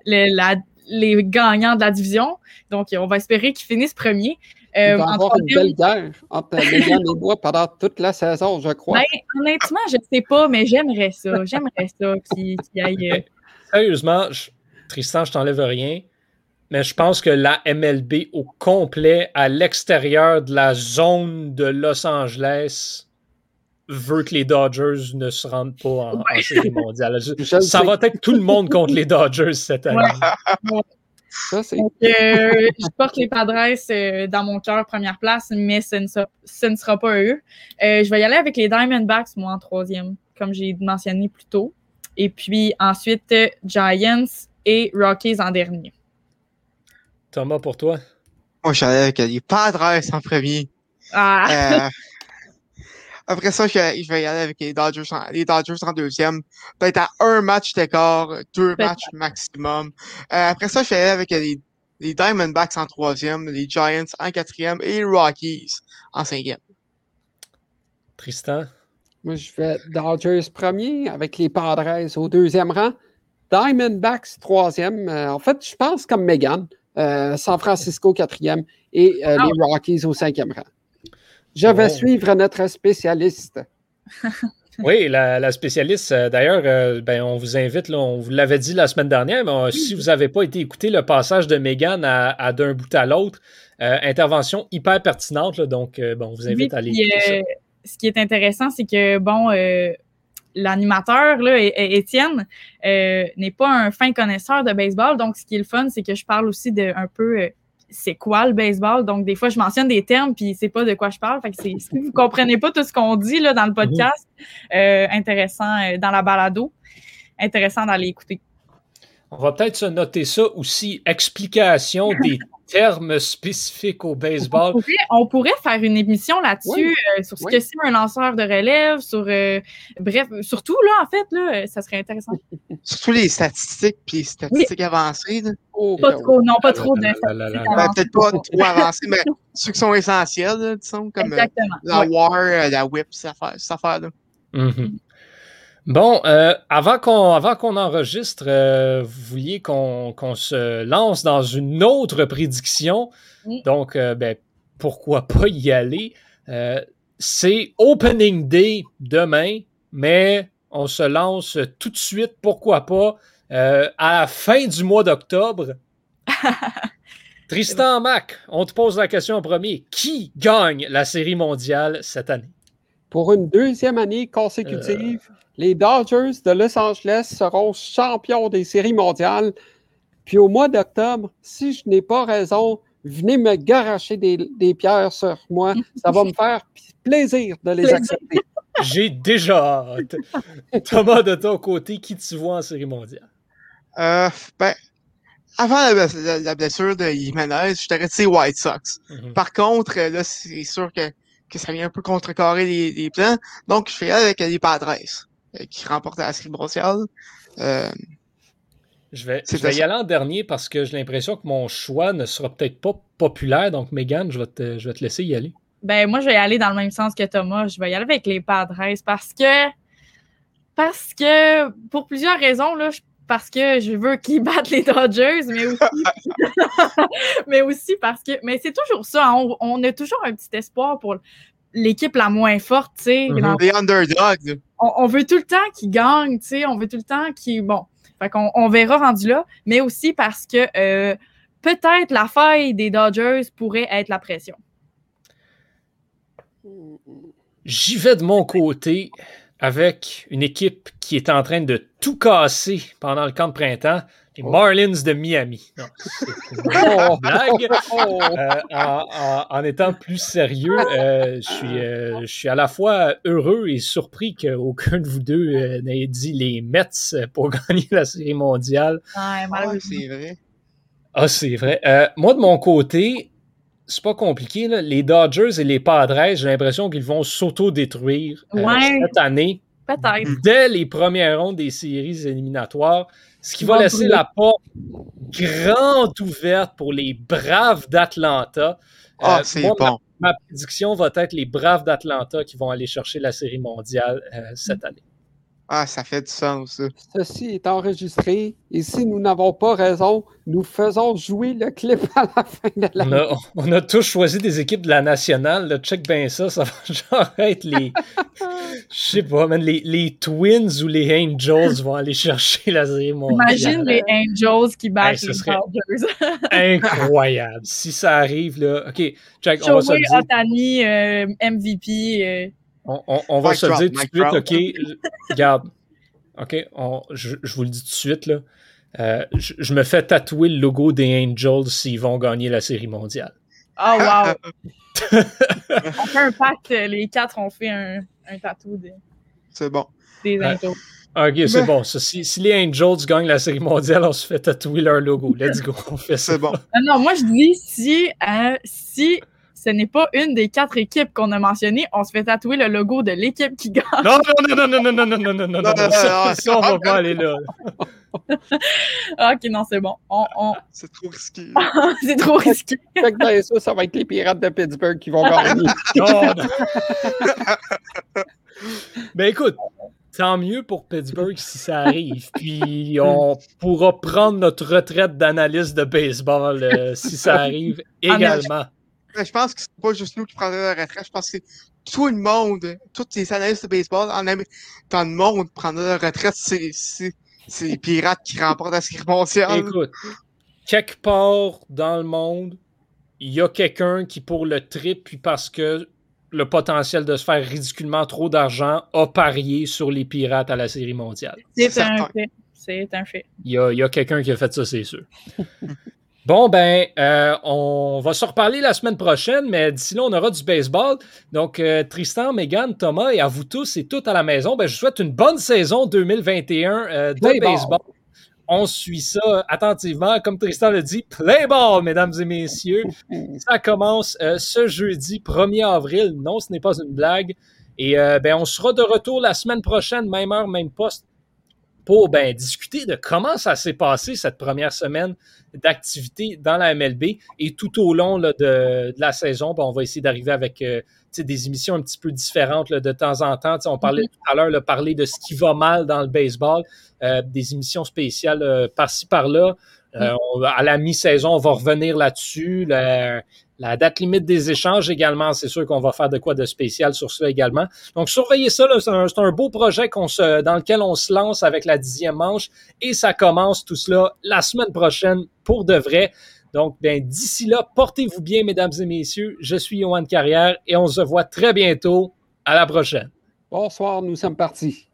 la, les gagnants de la division. Donc, on va espérer qu'ils finissent premiers. Euh, Il va avoir une belle guerre entre et moi pendant toute la saison, je crois. Ben, honnêtement, je ne sais pas, mais j'aimerais ça. J'aimerais ça qu'il aille. Euh, Sérieusement, Tristan, je t'enlève rien, mais je pense que la MLB au complet, à l'extérieur de la zone de Los Angeles, veut que les Dodgers ne se rendent pas en, série mondiale. ça va être tout le monde contre les Dodgers cette année. Ça, Donc, euh, je porte les Padres euh, dans mon cœur première place, mais ce ne, sera, pas eux. Euh, je vais y aller avec les Diamondbacks, moi, en troisième, comme j'ai mentionné plus tôt. Et puis ensuite, Giants et Rockies en dernier. Thomas, pour toi? Moi, je suis allé avec les Padres en premier. Ah! Après ça, je, vais y aller avec les Dodgers en, les Dodgers en deuxième. Peut-être à un match d'écart, deux matchs maximum. Euh, après ça, je vais y aller avec les, les Diamondbacks en troisième, les Giants en quatrième et les Rockies en cinquième. Tristan? Moi, je vais Dodgers premier avec les Padres au deuxième rang. Diamondbacks troisième. Euh, en fait, je pense comme Megan. Euh, San Francisco quatrième et ah les Rockies au cinquième rang. Je vais suivre notre spécialiste. [LAUGHS] oui, la, spécialiste, euh, d'ailleurs, euh, ben, on vous invite, on vous l'avait dit la semaine dernière, mais euh, si vous n'avez pas été écouté le passage de Megan à, d'un bout à l'autre, intervention hyper pertinente, donc bon, on vous invite à aller écouter Ce qui est intéressant, c'est que, bon, l'animateur, Étienne, n'est pas un fin connaisseur de baseball. Donc, ce qui est le fun, c'est que je parle aussi de un peu c'est quoi le baseball? Donc, des fois, je mentionne des termes, puis c'est pas de quoi je parle. Fait que si vous comprenez pas tout ce qu'on dit là, dans le podcast, euh, intéressant euh, dans la balado, intéressant d'aller écouter. On va peut-être se noter ça aussi, explication des termes spécifiques au baseball. On pourrait, faire une émission là-dessus, euh, sur ce que c'est un lanceur de relève, sur euh, bref, surtout là, en fait, là, ça serait intéressant. Surtout les statistiques puis les statistiques avancées. Oh, pas trop, non, pas trop de ben, Peut-être pas trop avancées, mais ceux qui sont essentiels, disons, comme euh, la WAR, la WHIP, cette affaire-là. Mm-hmm. Bon, euh, avant qu'on avant qu'on enregistre, euh, vous vouliez qu'on se lance dans une autre prédiction. Donc, euh, ben, pourquoi pas y aller? C'est Opening Day demain, mais on se lance tout de suite, pourquoi pas, à la fin du mois d'octobre. [LAUGHS] Tristan Mac, on te pose la question en premier. Qui gagne la série mondiale cette année? Pour une deuxième année consécutive, euh... les Dodgers de Los Angeles seront champions des séries mondiales. Puis au mois d'octobre, si je n'ai pas raison, venez me garocher des, des, pierres sur moi. Ça va me faire plaisir de les accepter. [LAUGHS] J'ai déjà hâte. Thomas, de ton côté, qui tu vois en série mondiale? Euh, ben, avant la, la, la, blessure de Jimenez, je t'aurais dit White Sox. Mm -hmm. Par contre, là, c'est sûr que, que ça vient un peu contrecarrer les, les plans. Donc, je fais avec les Padres, euh, qui remportent la série. Euh, je vais, je vais y aller en dernier parce que j'ai l'impression que mon choix ne sera peut-être pas populaire. Donc, Megan, je vais, te, je vais te laisser y aller. Ben, moi, je vais y aller dans le même sens que Thomas. Je vais y aller avec les Padres parce que, parce que, pour plusieurs raisons, là, parce que je veux qu'ils [LAUGHS] battent les Dodgers, mais aussi, [LAUGHS] mais aussi parce que, mais c'est toujours ça. On, on, a toujours un petit espoir pour l'équipe la moins forte, tu sais. Mm -hmm. Les underdogs. On, veut tout le temps qu'ils gagnent, tu. On veut tout le temps qu'ils, bon. Fait qu'on on verra rendu là, mais aussi parce que euh, peut-être la faille des Dodgers pourrait être la pression. J'y vais de mon côté avec une équipe qui est en train de tout casser pendant le camp de printemps, les Marlins de Miami. Non, [LAUGHS] c'est une blague. Euh, en, en, en, étant plus sérieux, euh, je, suis, euh, je suis à la fois heureux et surpris qu'aucun de vous deux euh, n'ait dit les Mets pour [LAUGHS] gagner la série mondiale. Ouais, ah, c'est vrai. Ah, c'est vrai. Euh, moi, de mon côté, c'est pas compliqué. Là. Les Dodgers et les Padres, j'ai l'impression qu'ils vont s'auto-détruire ouais. cette année. Peut-être. Dès les premières rondes des séries éliminatoires. Ce qui va laisser la porte grande ouverte pour les Braves d'Atlanta. Ah, euh, c'est bon. Ma, ma, prédiction va être les Braves d'Atlanta qui vont aller chercher la série mondiale euh, cette année. Ah, ça fait du sens, ça. Ceci est enregistré et si nous n'avons pas raison, nous faisons jouer le clip à la fin de la on a, on a tous choisi des équipes de la nationale. Là. Check bien ça, ça va [LAUGHS] genre être les. Je sais pas, man, les, les, Twins ou les Angels vont aller chercher la série mondiale. Imagine les Angels qui battent hey, les Dodgers. [LAUGHS] incroyable. Si ça arrive, là. OK, check, on va se dire. Otani, euh, MVP. Euh... On, on, on va se drop, dire tout de suite, OK, regarde, OK, on, je, je, vous le dis tout de suite, là. Euh, je, je, me fais tatouer le logo des Angels s'ils vont gagner la série mondiale. Oh, wow! [LAUGHS] on fait un pacte, les quatre ont fait un, un tatou de... C'est bon. des Angels. OK, c'est bon. Ça, si, si, les Angels gagnent la série mondiale, on se fait tatouer leur logo. Let's go, on fait ça. C'est bon. Non, moi, je dis si, euh, si ce n'est pas une des quatre équipes qu'on a mentionnées, on se fait tatouer le logo de l'équipe qui gagne. Non, non, non, non, non, non, non, non, non, non, non, non, ça, on va pas aller là. ok, non, c'est bon. On, on... C'est trop risqué. c'est trop risqué. fait que dans ça, ça va être les pirates de Pittsburgh qui vont gagner. non, non. ben écoute, tant mieux pour Pittsburgh si ça arrive. Puis on pourra prendre notre retraite d'analyste de baseball euh, si ça arrive également. Je pense que c'est pas juste nous qui prendrons la retraite. Je pense que c'est tout le monde, tous les analystes de baseball en dans le monde prendront la retraite. C'est les pirates qui remportent la série mondiale. Écoute, quelque part dans le monde, il y a quelqu'un qui, pour le trip, puis parce que le potentiel de se faire ridiculement trop d'argent, a parié sur les pirates à la série mondiale. C'est un fait. C'est un fait. Il y a, a quelqu'un qui a fait ça, c'est sûr. [LAUGHS] Bon, ben, euh, on va se reparler la semaine prochaine, mais d'ici là, on aura du baseball. Donc, euh, Tristan, Megan, Thomas et à vous tous et toutes à la maison, ben, je vous souhaite une bonne saison 2021 euh, de play baseball. Ball. On suit ça attentivement. Comme Tristan le dit, play ball, mesdames et messieurs. [LAUGHS] Ça commence ce jeudi 1er avril. Non, ce n'est pas une blague. Et ben, on sera de retour la semaine prochaine, même heure, même poste, pour ben, discuter de comment ça s'est passé cette première semaine d'activité dans la MLB. Et tout au long là, de, de, la saison, ben, on va essayer d'arriver avec euh, des émissions un petit peu différentes là, de temps en temps. T'sais, on parlait mm-hmm. tout à l'heure, parler de ce qui va mal dans le baseball, euh, des émissions spéciales euh, par-ci, par-là. Euh, on, à la mi-saison, on va revenir là-dessus. La, la, date limite des échanges également, c'est sûr qu'on va faire de quoi de spécial sur ça également. Donc, surveillez ça, c'est un, beau projet dans lequel on se lance avec la dixième manche et ça commence tout cela la semaine prochaine pour de vrai. Donc, ben, d'ici là, portez-vous bien, mesdames et messieurs. Je suis Yohan Carrière et on se voit très bientôt. À la prochaine. Bonsoir, nous sommes partis.